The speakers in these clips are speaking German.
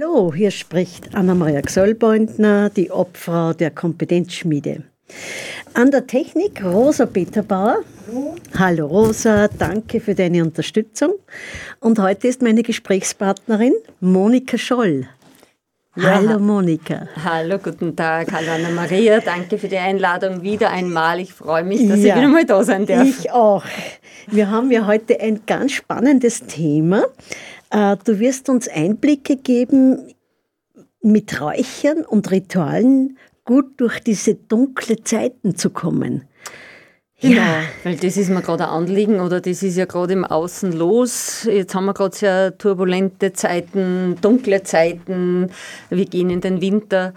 Hallo, hier spricht Anna-Maria Gsöllbeutner, die Obfrau der Kompetenzschmiede. An der Technik Rosa Peterbauer. Hallo Rosa, danke für deine Unterstützung. Und heute ist meine Gesprächspartnerin Monika Scholl. Ja. Hallo Monika. Hallo, guten Tag. Hallo Anna-Maria. Danke für die Einladung wieder einmal. Ich freue mich, dass ja, ich wieder mal da sein darf. Ich auch. Wir haben ja heute ein ganz spannendes Thema. Äh, du wirst uns Einblicke geben mit Räuchern und Ritualen gut durch diese dunkle Zeiten zu kommen. Genau, ja. weil das ist mir gerade ein Anliegen oder das ist ja gerade im Außen los. Jetzt haben wir gerade sehr turbulente Zeiten, dunkle Zeiten, wir gehen in den Winter.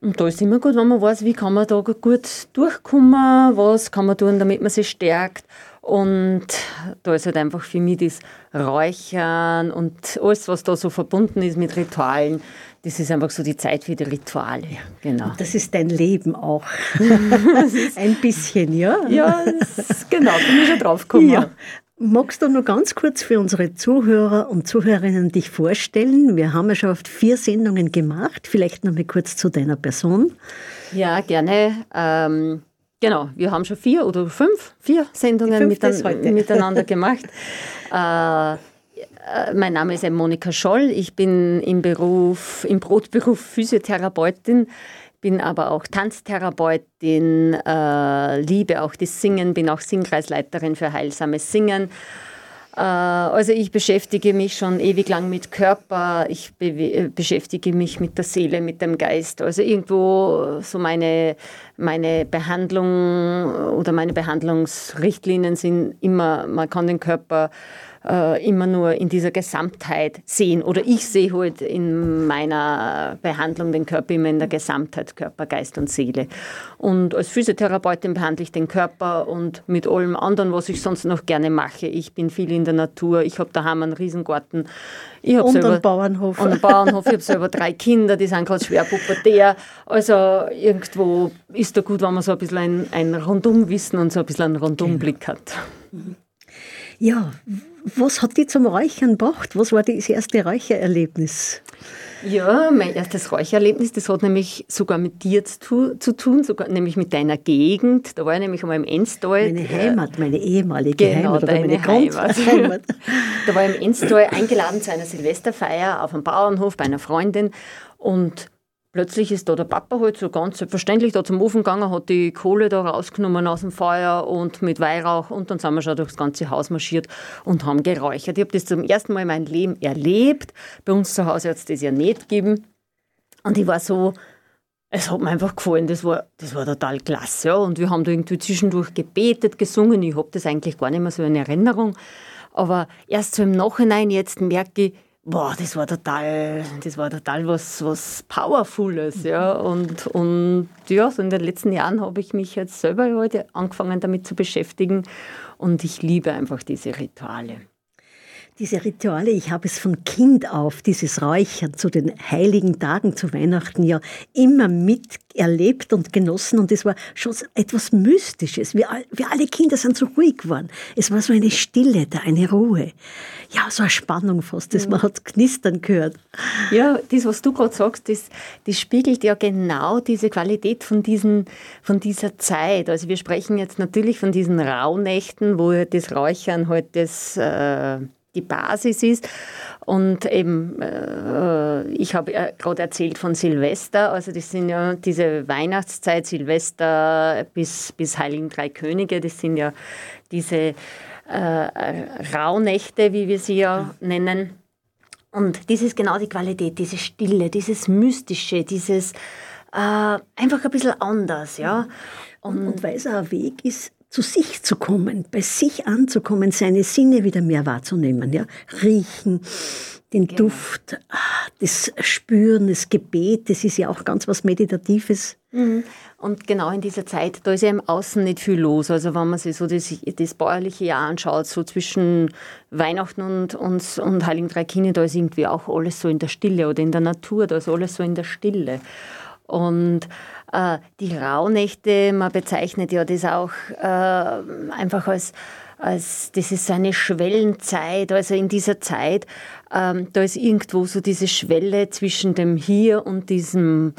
Und da ist immer gut, wenn man weiß, wie kann man da gut durchkommen, was kann man tun, damit man sich stärkt. Und da ist halt einfach für mich das Räuchern und alles, was da so verbunden ist mit Ritualen, das ist einfach so die Zeit für die Rituale. Genau. Und das ist dein Leben auch. Ein bisschen, ja? Ja, genau, bin ich schon drauf gekommen. Ja. Magst du noch ganz kurz für unsere Zuhörer und Zuhörerinnen dich vorstellen? Wir haben ja schon oft vier Sendungen gemacht. Vielleicht noch mal kurz zu deiner Person. Ja, gerne. Ähm, genau, wir haben schon vier oder fünf, vier Sendungen mitan miteinander gemacht. äh, äh, mein Name ist Monika Scholl. Ich bin im Beruf, im Brotberuf Physiotherapeutin, bin aber auch Tanztherapeutin, äh, liebe auch das Singen, bin auch Singkreisleiterin für heilsames Singen. Äh, also ich beschäftige mich schon ewig lang mit Körper, ich be äh, beschäftige mich mit der Seele, mit dem Geist. Also irgendwo so meine, meine Behandlung oder meine Behandlungsrichtlinien sind immer, man kann den Körper äh, immer nur in dieser Gesamtheit sehen. Oder ich sehe halt in meiner Behandlung den Körper immer in der Gesamtheit, Körper, Geist und Seele. Und als Physiotherapeutin behandle ich den Körper und mit allem anderen, was ich sonst noch gerne mache. Ich bin viel in der Natur, ich habe daheim einen Riesengarten. Ich und selber, einen Bauernhof. Und einen Bauernhof. Ich habe selber drei Kinder, die sind gerade schwer pubertär. Also irgendwo ist da gut, wenn man so ein bisschen ein, ein Rundumwissen und so ein bisschen einen Rundumblick hat. Ja, was hat die zum Räuchern gebracht? Was war das erste Räuchererlebnis? Ja, mein erstes Räuchererlebnis, das hat nämlich sogar mit dir zu, zu tun, sogar, nämlich mit deiner Gegend. Da war ich nämlich einmal im Enstal. Meine Heimat, meine ehemalige genau, Heimat. Deine meine Heimat. Heimat. da war ich im Enstal eingeladen zu einer Silvesterfeier auf einem Bauernhof bei einer Freundin und Plötzlich ist da der Papa halt so ganz selbstverständlich da zum Ofen gegangen, hat die Kohle da rausgenommen aus dem Feuer und mit Weihrauch und dann sind wir schon durchs ganze Haus marschiert und haben geräuchert. Ich habe das zum ersten Mal in meinem Leben erlebt. Bei uns zu Hause hat es das ja nicht gegeben. Und ich war so, es hat mir einfach gefallen, das war, das war total klasse. Ja. Und wir haben da irgendwie zwischendurch gebetet, gesungen. Ich habe das eigentlich gar nicht mehr so in Erinnerung. Aber erst so im Nachhinein jetzt merke ich, Boah, das war total, das war total was, was Powerfules, ja. Und, und ja, so in den letzten Jahren habe ich mich jetzt selber heute angefangen damit zu beschäftigen und ich liebe einfach diese Rituale. Diese Rituale, ich habe es von Kind auf, dieses Räuchern zu den heiligen Tagen zu Weihnachten ja immer miterlebt und genossen und es war schon etwas Mystisches. Wir, wir alle Kinder sind so ruhig geworden. Es war so eine Stille da, eine Ruhe. Ja, so eine Spannung fast, das man hat knistern gehört. Ja, das, was du gerade sagst, das, das spiegelt ja genau diese Qualität von, diesen, von dieser Zeit. Also wir sprechen jetzt natürlich von diesen Rauhnächten, wo das Räuchern halt das... Äh, die Basis ist. Und eben, äh, ich habe ja gerade erzählt von Silvester, also das sind ja diese Weihnachtszeit, Silvester bis, bis Heiligen Drei Könige, das sind ja diese äh, Rauhnächte, wie wir sie ja nennen. Und das ist genau die Qualität, diese Stille, dieses Mystische, dieses äh, einfach ein bisschen anders, ja. Und, und weil es auch ein Weg ist, zu sich zu kommen, bei sich anzukommen, seine Sinne wieder mehr wahrzunehmen, ja, riechen, den genau. Duft, ah, das Spüren, das Gebet, das ist ja auch ganz was Meditatives. Mhm. Und genau in dieser Zeit, da ist ja im Außen nicht viel los. Also wenn man sich so das, das bäuerliche Jahr anschaut, so zwischen Weihnachten und, und, und Heiligen Drei Kinder, da ist irgendwie auch alles so in der Stille oder in der Natur, da ist alles so in der Stille. Und äh, die Rauhnächte, man bezeichnet ja das auch äh, einfach als als das ist so eine Schwellenzeit. Also in dieser Zeit, ähm, da ist irgendwo so diese Schwelle zwischen dem Hier und diesem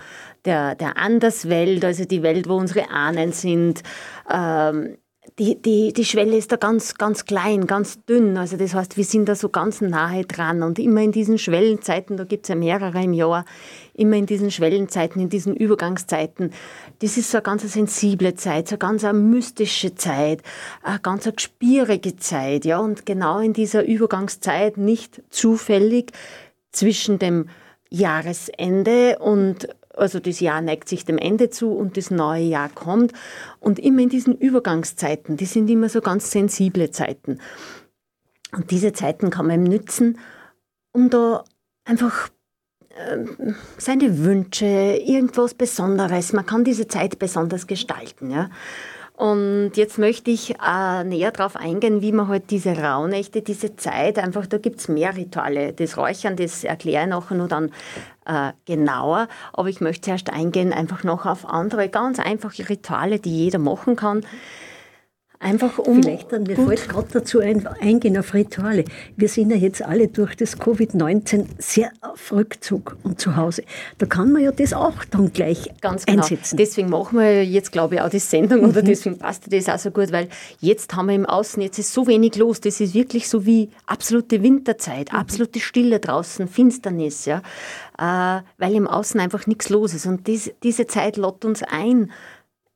der, der Anderswelt, also die Welt, wo unsere Ahnen sind. Ähm, die, die, die Schwelle ist da ganz, ganz klein, ganz dünn. Also das heißt, wir sind da so ganz nahe dran. Und immer in diesen Schwellenzeiten, da gibt es ja mehrere im Jahr, immer in diesen Schwellenzeiten, in diesen Übergangszeiten, das ist so eine ganz sensible Zeit, so eine ganz mystische Zeit, eine ganz gespierige Zeit. Ja? Und genau in dieser Übergangszeit, nicht zufällig zwischen dem Jahresende und also das Jahr neigt sich dem Ende zu und das neue Jahr kommt. Und immer in diesen Übergangszeiten, die sind immer so ganz sensible Zeiten. Und diese Zeiten kann man nützen, um da einfach äh, seine Wünsche, irgendwas Besonderes, man kann diese Zeit besonders gestalten. Ja? Und jetzt möchte ich äh, näher darauf eingehen, wie man halt diese Rauhnächte, diese Zeit, einfach, da gibt es mehr Rituale. Das Räuchern, das erkläre ich nachher nur dann äh, genauer. Aber ich möchte zuerst eingehen einfach noch auf andere ganz einfache Rituale, die jeder machen kann. Einfach um. Vielleicht dann, mir fällt gerade dazu ein, eingehen auf Rituale. Wir sind ja jetzt alle durch das Covid-19 sehr auf Rückzug und zu Hause. Da kann man ja das auch dann gleich Ganz genau. einsetzen. Deswegen machen wir jetzt, glaube ich, auch die Sendung mhm. oder deswegen passt das auch so gut, weil jetzt haben wir im Außen, jetzt ist so wenig los. Das ist wirklich so wie absolute Winterzeit, mhm. absolute Stille draußen, Finsternis, ja. Äh, weil im Außen einfach nichts los ist. Und dies, diese Zeit lädt uns ein,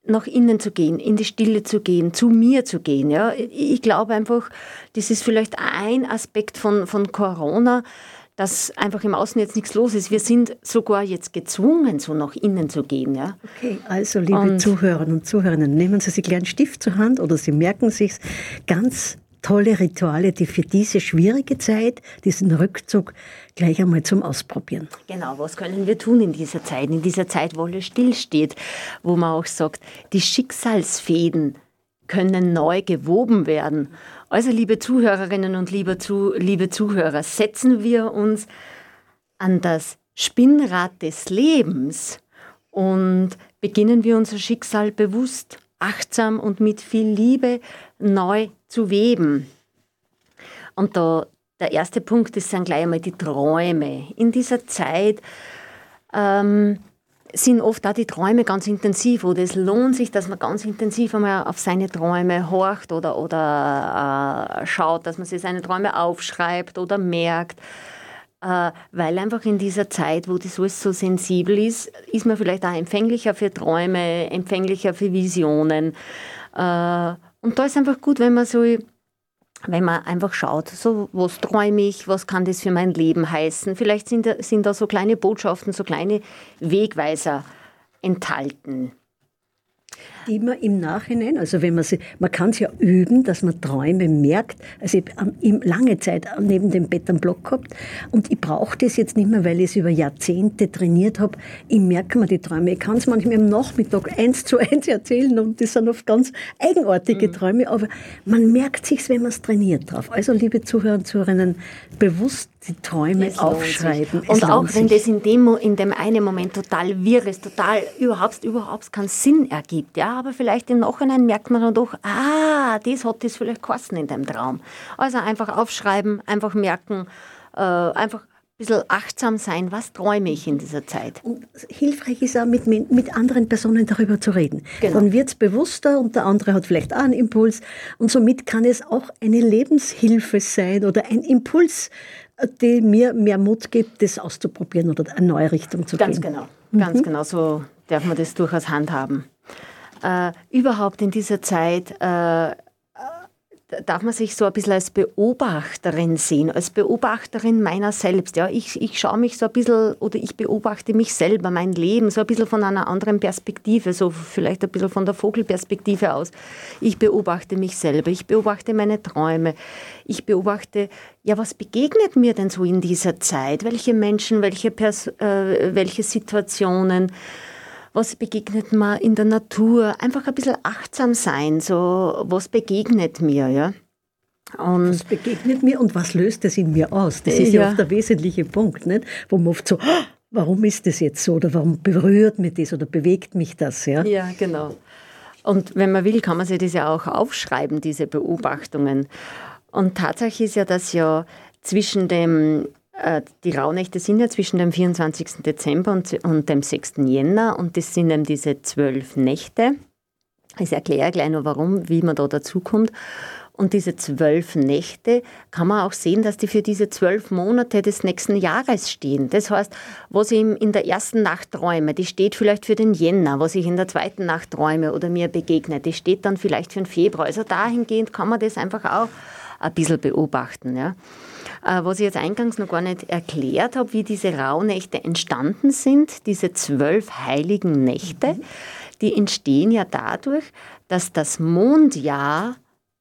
nach innen zu gehen, in die Stille zu gehen, zu mir zu gehen. Ja. Ich glaube einfach, das ist vielleicht ein Aspekt von, von Corona, dass einfach im Außen jetzt nichts los ist. Wir sind sogar jetzt gezwungen, so nach innen zu gehen. Ja. Okay, also liebe und Zuhörerinnen und Zuhörer, nehmen Sie sich einen Stift zur Hand oder Sie merken sich ganz tolle Rituale, die für diese schwierige Zeit, diesen Rückzug gleich einmal zum Ausprobieren. Genau, was können wir tun in dieser Zeit? In dieser Zeit, wo alles stillsteht, wo man auch sagt, die Schicksalsfäden können neu gewoben werden. Also, liebe Zuhörerinnen und liebe, Zu liebe Zuhörer, setzen wir uns an das Spinnrad des Lebens und beginnen wir unser Schicksal bewusst, achtsam und mit viel Liebe neu zu weben. Und da, der erste Punkt ist dann gleich einmal die Träume. In dieser Zeit ähm, sind oft auch die Träume ganz intensiv oder es lohnt sich, dass man ganz intensiv einmal auf seine Träume horcht oder, oder äh, schaut, dass man sich seine Träume aufschreibt oder merkt. Äh, weil einfach in dieser Zeit, wo das alles so sensibel ist, ist man vielleicht auch empfänglicher für Träume, empfänglicher für Visionen. Äh, und da ist einfach gut, wenn man so, wenn man einfach schaut, so, was träume ich, was kann das für mein Leben heißen. Vielleicht sind da, sind da so kleine Botschaften, so kleine Wegweiser enthalten immer im Nachhinein, also wenn man sie, man kann es ja üben, dass man Träume merkt. Also ich habe lange Zeit neben dem Bett einen Block gehabt und ich brauche das jetzt nicht mehr, weil ich es über Jahrzehnte trainiert habe. Ich merke mir die Träume. Ich kann es manchmal am Nachmittag eins zu eins erzählen und das sind oft ganz eigenartige mhm. Träume, aber man merkt sich wenn man es trainiert drauf. Also liebe Zuhörer und Zuhörerinnen, bewusst die Träume aufschreiben. Und auch wenn das in dem, in dem einen Moment total wirr ist, total überhaupt, überhaupt keinen Sinn ergibt, ja, aber vielleicht im Nachhinein merkt man dann doch, ah, das hat das vielleicht kosten in deinem Traum. Also einfach aufschreiben, einfach merken, äh, einfach ein bisschen achtsam sein, was träume ich in dieser Zeit. Und hilfreich ist auch, mit, mit anderen Personen darüber zu reden. Genau. Dann wird es bewusster und der andere hat vielleicht auch einen Impuls. Und somit kann es auch eine Lebenshilfe sein oder ein Impuls, der mir mehr Mut gibt, das auszuprobieren oder eine neue Richtung zu Ganz gehen. Ganz genau, ganz mhm. genau. So darf man das durchaus handhaben äh, überhaupt in dieser Zeit äh, darf man sich so ein bisschen als Beobachterin sehen, als Beobachterin meiner selbst. Ja, ich, ich schaue mich so ein bisschen oder ich beobachte mich selber, mein Leben, so ein bisschen von einer anderen Perspektive, so vielleicht ein bisschen von der Vogelperspektive aus. Ich beobachte mich selber, ich beobachte meine Träume, ich beobachte, ja, was begegnet mir denn so in dieser Zeit? Welche Menschen, welche, Pers äh, welche Situationen? Was begegnet mir in der Natur, einfach ein bisschen achtsam sein, so was begegnet mir, ja. Und was begegnet mir und was löst es in mir aus? Das ist ja, ja oft der wesentliche Punkt, nicht? wo man oft so, ah, warum ist das jetzt so oder warum berührt mich das oder bewegt mich das? Ja, ja genau. und wenn man will, kann man sich das ja auch aufschreiben, diese Beobachtungen. Und Tatsache ist ja, dass ja zwischen dem, die Rauhnächte sind ja zwischen dem 24. Dezember und, und dem 6. Jänner und das sind eben diese zwölf Nächte. Ich erkläre gleich noch warum, wie man da dazu kommt. Und diese zwölf Nächte kann man auch sehen, dass die für diese zwölf Monate des nächsten Jahres stehen. Das heißt, was ich in der ersten Nacht träume, die steht vielleicht für den Jänner, was ich in der zweiten Nacht träume oder mir begegne, die steht dann vielleicht für den Februar. Also dahingehend kann man das einfach auch ein bisschen beobachten. Ja. Äh, was ich jetzt eingangs noch gar nicht erklärt habe, wie diese Rauhnächte entstanden sind, diese zwölf heiligen Nächte, die entstehen ja dadurch, dass das Mondjahr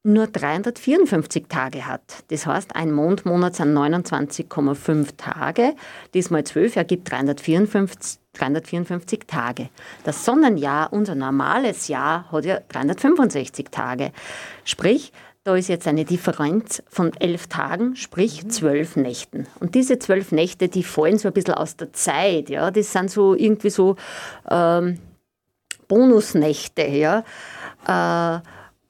nur 354 Tage hat. Das heißt, ein Mondmonat sind 29,5 Tage. Diesmal 12 ergibt 354, 354 Tage. Das Sonnenjahr, unser normales Jahr, hat ja 365 Tage. Sprich, da ist jetzt eine Differenz von elf Tagen, sprich zwölf Nächten. Und diese zwölf Nächte, die fallen so ein bisschen aus der Zeit. Ja? Das sind so irgendwie so ähm, Bonusnächte. Ja? Äh,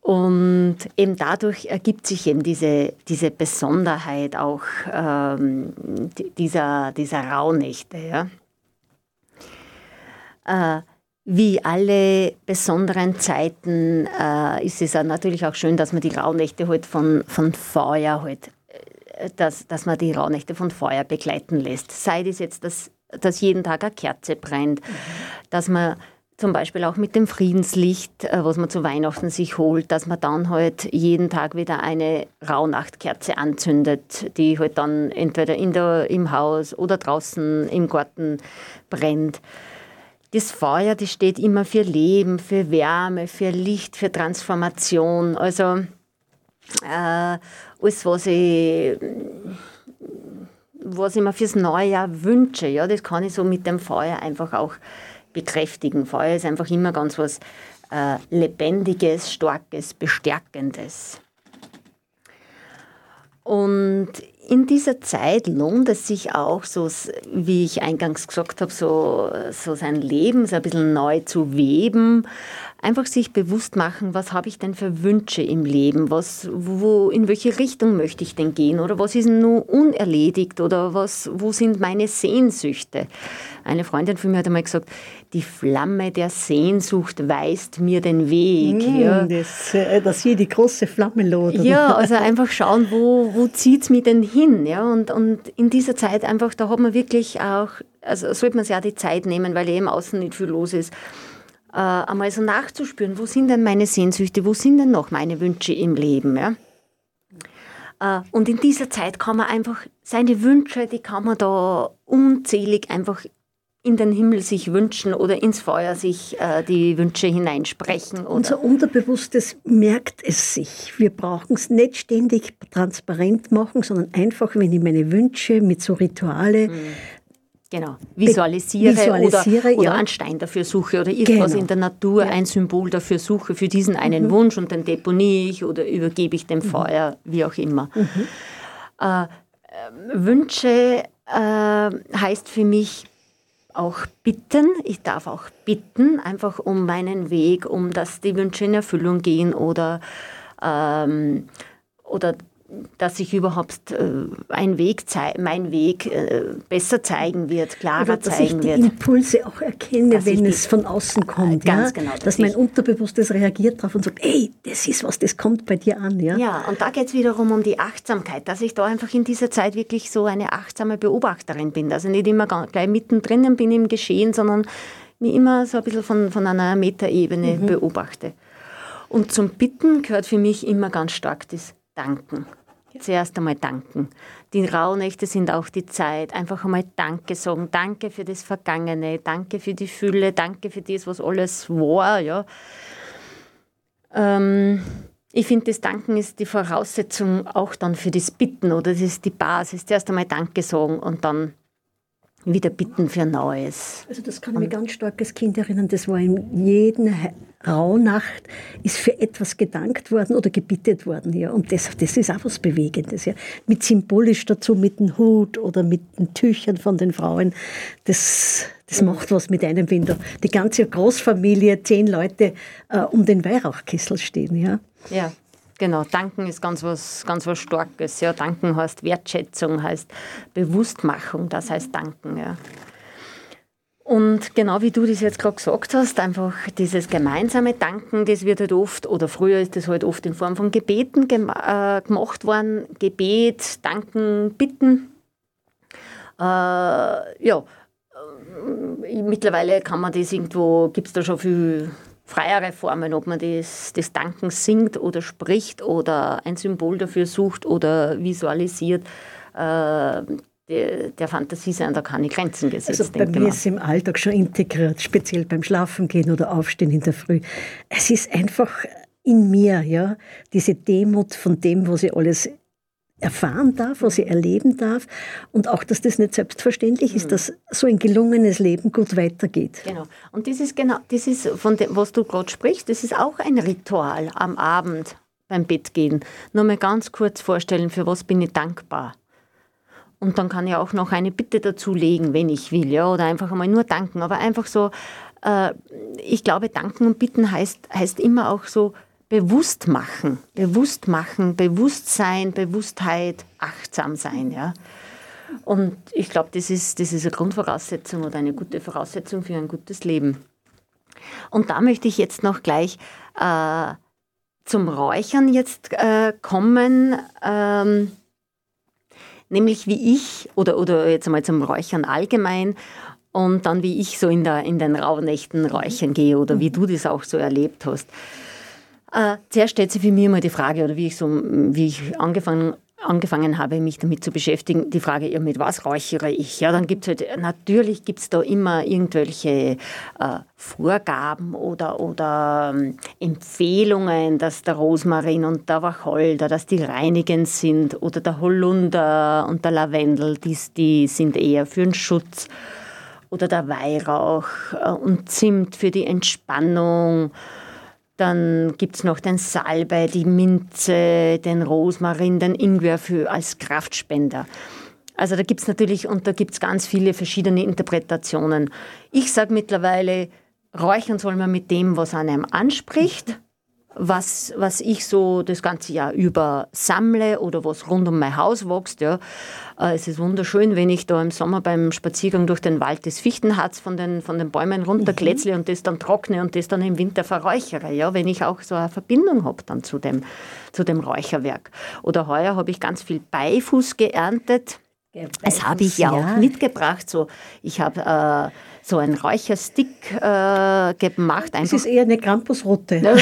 und eben dadurch ergibt sich eben diese, diese Besonderheit auch ähm, dieser, dieser Rauhnächte. Ja. Äh, wie alle besonderen Zeiten äh, ist es natürlich auch schön, dass man die Rauhnächte halt von, von Feuer halt, äh, dass, dass man die Rauhnächte von Feuer begleiten lässt. Sei es jetzt, dass, dass jeden Tag eine Kerze brennt, dass man zum Beispiel auch mit dem Friedenslicht, äh, was man zu Weihnachten sich holt, dass man dann halt jeden Tag wieder eine Rauhnachtkerze anzündet, die halt dann entweder in der, im Haus oder draußen im Garten brennt. Das Feuer, das steht immer für Leben, für Wärme, für Licht, für Transformation. Also äh, alles, was ich, was ich mir fürs neue Jahr wünsche, ja, das kann ich so mit dem Feuer einfach auch bekräftigen. Feuer ist einfach immer ganz was äh, Lebendiges, Starkes, Bestärkendes. Und in dieser Zeit lohnt es sich auch, so wie ich eingangs gesagt habe, so, so sein Leben so ein bisschen neu zu weben, einfach sich bewusst machen, was habe ich denn für Wünsche im Leben, was, wo, in welche Richtung möchte ich denn gehen? Oder was ist nur unerledigt? Oder was, wo sind meine Sehnsüchte. Eine Freundin von mir hat einmal gesagt, die Flamme der Sehnsucht weist mir den Weg. Mm, ja. das, äh, dass hier die große Flamme lodert. Ja, also einfach schauen, wo, wo zieht es mich denn hin. Ja? Und, und in dieser Zeit einfach, da hat man wirklich auch, also sollte man sich auch die Zeit nehmen, weil eben außen nicht viel los ist äh, einmal so nachzuspüren, wo sind denn meine Sehnsüchte, wo sind denn noch meine Wünsche im Leben. Ja? Äh, und in dieser Zeit kann man einfach seine Wünsche, die kann man da unzählig einfach in den Himmel sich wünschen oder ins Feuer sich äh, die Wünsche hineinsprechen. Oder? Unser Unterbewusstes merkt es sich. Wir brauchen es nicht ständig transparent machen, sondern einfach, wenn ich meine Wünsche mit so Rituale mhm. Genau, visualisiere, visualisiere oder, oder einen Stein dafür suche oder irgendwas genau. in der Natur, ja. ein Symbol dafür suche für diesen einen mhm. Wunsch und den deponiere ich oder übergebe ich dem mhm. Feuer, wie auch immer. Mhm. Äh, Wünsche äh, heißt für mich auch bitten. Ich darf auch bitten, einfach um meinen Weg, um dass die Wünsche in Erfüllung gehen oder, ähm, oder dass sich überhaupt äh, ein Weg mein Weg äh, besser zeigen wird, klarer Oder dass zeigen ich die Impulse auch erkenne, wenn es von außen kommt. Ganz ja? genau. Dass, dass mein Unterbewusstes reagiert darauf und sagt, ey, das ist was, das kommt bei dir an. Ja, ja und da geht es wiederum um die Achtsamkeit, dass ich da einfach in dieser Zeit wirklich so eine achtsame Beobachterin bin. Also nicht immer gleich mittendrin bin im Geschehen, sondern mich immer so ein bisschen von, von einer Metaebene mhm. beobachte. Und zum Bitten gehört für mich immer ganz stark das Danken zuerst einmal danken. Die Rauhnächte sind auch die Zeit, einfach einmal Danke sagen. Danke für das Vergangene, danke für die Fülle, danke für das, was alles war. Ja. Ähm, ich finde, das Danken ist die Voraussetzung auch dann für das Bitten oder das ist die Basis. Zuerst einmal Danke sagen und dann wieder bitten für Neues. Also das kann ich mir ganz stark als Kind erinnern. Das war in jedem Rauhnacht ist für etwas gedankt worden oder gebittet worden. Ja. Und das, das ist auch was Bewegendes. Ja. Mit symbolisch dazu, mit dem Hut oder mit den Tüchern von den Frauen. Das, das macht was mit einem, wenn da die ganze Großfamilie, zehn Leute äh, um den Weihrauchkessel stehen. Ja. ja. Genau, danken ist ganz was, ganz was Starkes. Ja. Danken heißt Wertschätzung, heißt Bewusstmachung, das heißt danken. Ja. Und genau wie du das jetzt gerade gesagt hast, einfach dieses gemeinsame Danken, das wird halt oft, oder früher ist das halt oft in Form von Gebeten gem äh, gemacht worden. Gebet, Danken, Bitten. Äh, ja, äh, mittlerweile kann man das irgendwo, gibt es da schon viel freiere Formen, ob man das, das Danken singt oder spricht oder ein Symbol dafür sucht oder visualisiert. Äh, der, der Fantasie sein da keine Grenzen gesetzt. Also bei mir ist es im Alltag schon integriert, speziell beim Schlafengehen oder Aufstehen in der Früh. Es ist einfach in mir, ja, diese Demut von dem, was ich alles erfahren darf, was ich erleben darf und auch, dass das nicht selbstverständlich ist, mhm. dass so ein gelungenes Leben gut weitergeht. Genau. Und das ist genau, das ist von dem, was du gerade sprichst, das ist auch ein Ritual am Abend beim Bettgehen. Nur mal ganz kurz vorstellen, für was bin ich dankbar. Und dann kann ich auch noch eine Bitte dazulegen, wenn ich will, ja, oder einfach einmal nur danken. Aber einfach so, äh, ich glaube, danken und bitten heißt, heißt immer auch so bewusst machen, bewusst machen, Bewusstsein, Bewusstheit, achtsam sein, ja. Und ich glaube, das ist, das ist eine Grundvoraussetzung oder eine gute Voraussetzung für ein gutes Leben. Und da möchte ich jetzt noch gleich äh, zum Räuchern jetzt äh, kommen. Ähm, nämlich wie ich, oder, oder jetzt einmal zum Räuchern allgemein, und dann wie ich so in, der, in den Rauhnächten räuchern gehe oder wie du das auch so erlebt hast. Äh, zuerst stellt sich für mich immer die Frage, oder wie ich, so, wie ich angefangen angefangen habe, mich damit zu beschäftigen, die Frage, ja, mit was räuchere ich? Ja, dann gibt es halt, natürlich gibt es da immer irgendwelche äh, Vorgaben oder, oder ähm, Empfehlungen, dass der Rosmarin und der Wacholder, dass die reinigend sind oder der Holunder und der Lavendel, die, die sind eher für den Schutz oder der Weihrauch äh, und Zimt für die Entspannung dann gibt es noch den Salbei, die Minze, den Rosmarin, den Ingwer für, als Kraftspender. Also da gibt es natürlich, und da gibt es ganz viele verschiedene Interpretationen. Ich sage mittlerweile, räuchern soll man mit dem, was einem anspricht was, was ich so das ganze Jahr über sammle oder was rund um mein Haus wächst. Ja. Äh, es ist wunderschön, wenn ich da im Sommer beim Spaziergang durch den Wald das Fichtenharz von den, von den Bäumen runterkletzle mhm. und das dann trockne und das dann im Winter verräuchere. Ja, wenn ich auch so eine Verbindung habe dann zu dem, zu dem Räucherwerk. Oder heuer habe ich ganz viel Beifuß geerntet. Ja, das habe ich ja, ja, auch mitgebracht. So, ich habe äh, so ein Räucherstick äh, gemacht. Einfach. Das ist eher eine Krampusrotte. Ja,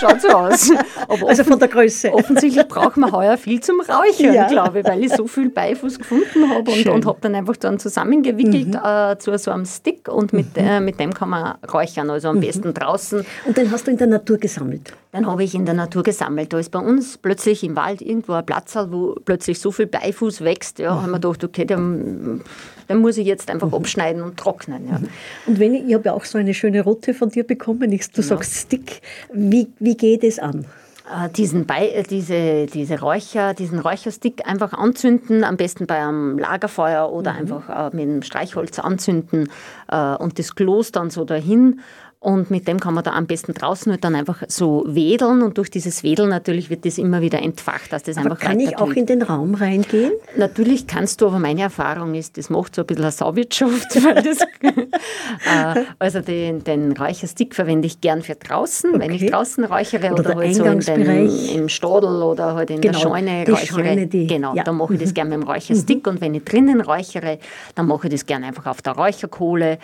schaut so aus. Aber also von der Größe. Offensichtlich braucht man heuer viel zum Räuchern, ja. glaube ich, weil ich so viel Beifuß gefunden habe und, und habe dann einfach dann zusammengewickelt mhm. äh, zu so einem Stick und mit, mhm. äh, mit dem kann man räuchern, also am mhm. besten draußen. Und den hast du in der Natur gesammelt? Dann habe ich in der Natur gesammelt. Da ist bei uns plötzlich im Wald irgendwo ein Platz, wo plötzlich so viel Beifuß wächst. Ja, mhm. haben wir gedacht, okay, den, den muss ich jetzt einfach mhm. abschneiden und trocknen. Ja. Und wenn ich, ich habe ja auch so eine schöne Rote von dir bekommen, du genau. sagst Stick, wie, wie geht es an? Äh, diesen Be äh, diese, diese Räucher, diesen Räucherstick einfach anzünden, am besten bei einem Lagerfeuer oder mhm. einfach äh, mit einem Streichholz anzünden und das Kloß dann so dahin und mit dem kann man da am besten draußen halt dann einfach so wedeln und durch dieses Wedeln natürlich wird das immer wieder entfacht, dass das aber einfach kann ich auch in den Raum reingehen? Natürlich kannst du, aber meine Erfahrung ist, das macht so ein bisschen eine Sauwirtschaft. das, äh, also den, den Räucherstick verwende ich gern für draußen, okay. wenn ich draußen räuchere oder, oder halt so in den, im Stadel oder halt in genau, der Scheune räuchere. Scheune, die, genau, ja. dann mache ich das gern mit dem Räucherstick mhm. und wenn ich drinnen räuchere, dann mache ich das gern einfach auf der Räucherkohle.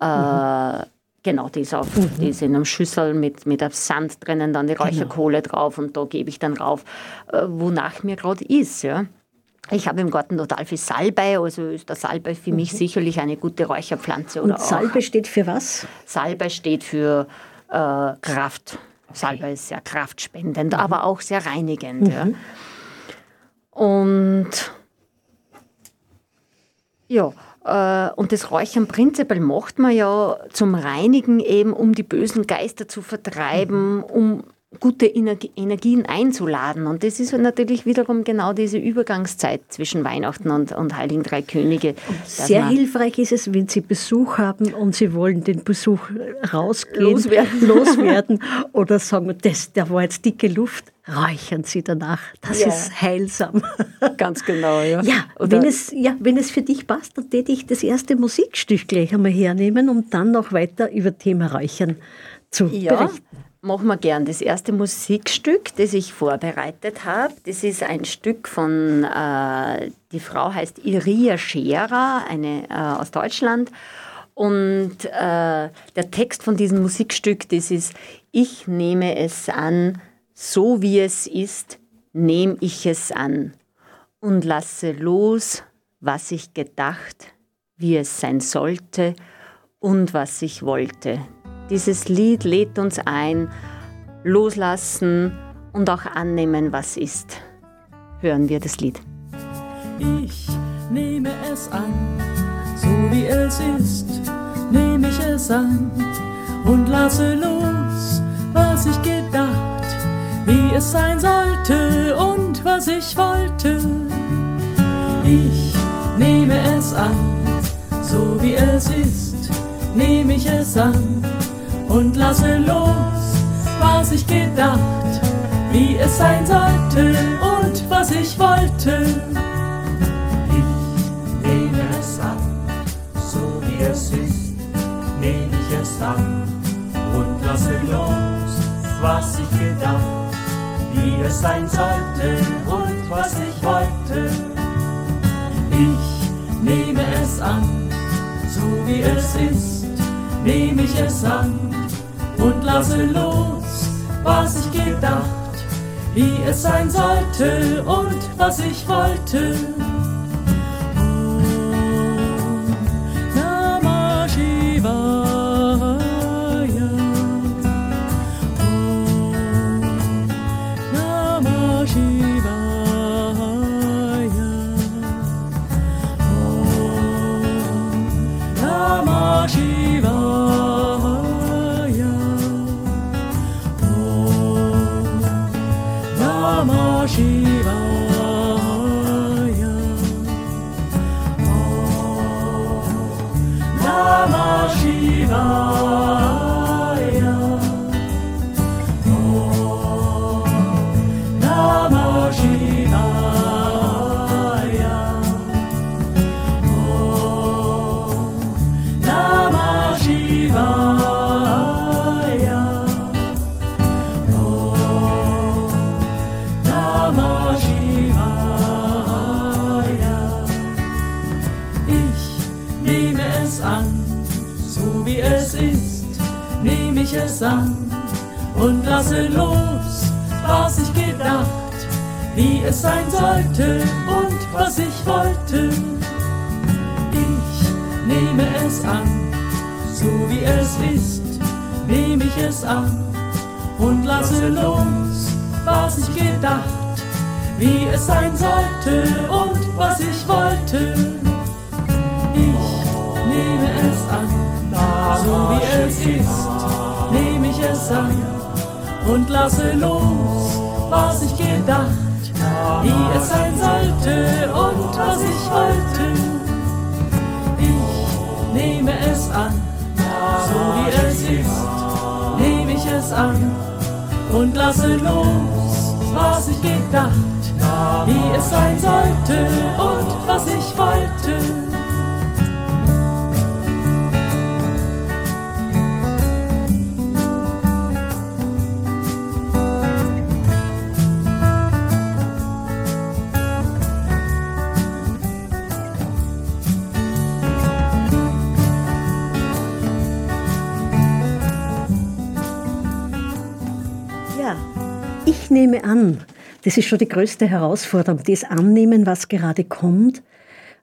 Okay. Äh, Genau, die ist, auf, mhm. die ist in einem Schüssel mit, mit Sand drinnen, dann die genau. Räucherkohle genau. drauf und da gebe ich dann rauf, äh, wonach mir gerade ist. Ja. Ich habe im Garten total viel Salbei, also ist der Salbei für mhm. mich sicherlich eine gute Räucherpflanze. Oder und Salbei auch. steht für was? Salbei steht für äh, Kraft. Okay. Salbei ist sehr kraftspendend, mhm. aber auch sehr reinigend. Ja. Und ja, und das Räuchern prinzipiell macht man ja zum Reinigen eben, um die bösen Geister zu vertreiben, um gute Energien einzuladen. Und das ist natürlich wiederum genau diese Übergangszeit zwischen Weihnachten und, und Heiligen Drei Könige. Sehr hilfreich ist es, wenn Sie Besuch haben und Sie wollen den Besuch rausgehen, loswerden, loswerden oder sagen, das, der war jetzt dicke Luft, räuchern Sie danach. Das ja. ist heilsam. Ganz genau, ja. Ja, wenn es, ja, wenn es für dich passt, dann täte ich das erste Musikstück gleich einmal hernehmen, um dann noch weiter über Thema Räuchern zu ja. berichten machen wir gern. Das erste Musikstück, das ich vorbereitet habe, das ist ein Stück von, äh, die Frau heißt Iria Scherer, eine äh, aus Deutschland. Und äh, der Text von diesem Musikstück, das ist, ich nehme es an, so wie es ist, nehme ich es an und lasse los, was ich gedacht, wie es sein sollte und was ich wollte. Dieses Lied lädt uns ein, loslassen und auch annehmen, was ist. Hören wir das Lied. Ich nehme es an, so wie es ist, nehme ich es an und lasse los, was ich gedacht, wie es sein sollte und was ich wollte. Ich nehme es an, so wie es ist, nehme ich es an und lasse los, was ich gedacht, wie es sein sollte und was ich wollte. Ich nehme es an, so wie es ist, nehme ich es an und lasse los, was ich gedacht, wie es sein sollte und was ich wollte. Ich nehme es an, so wie es ist, nehme ich es an und lasse los, was ich gedacht, wie es sein sollte und was ich wollte. Lasse los, was ich gedacht, wie es sein sollte und was ich wollte. Ich nehme es an, so wie es ist, nehme ich es an und lasse los, was ich gedacht, wie es sein sollte und was ich wollte. Ich nehme es an, so wie es ist nehme ich es an und lasse los, was ich gedacht, wie es sein sollte und was ich wollte. Ich nehme es an, so wie es ist, nehme ich es an und lasse los, was ich gedacht, wie es sein sollte und was ich wollte. Nehme an, das ist schon die größte Herausforderung, das Annehmen, was gerade kommt,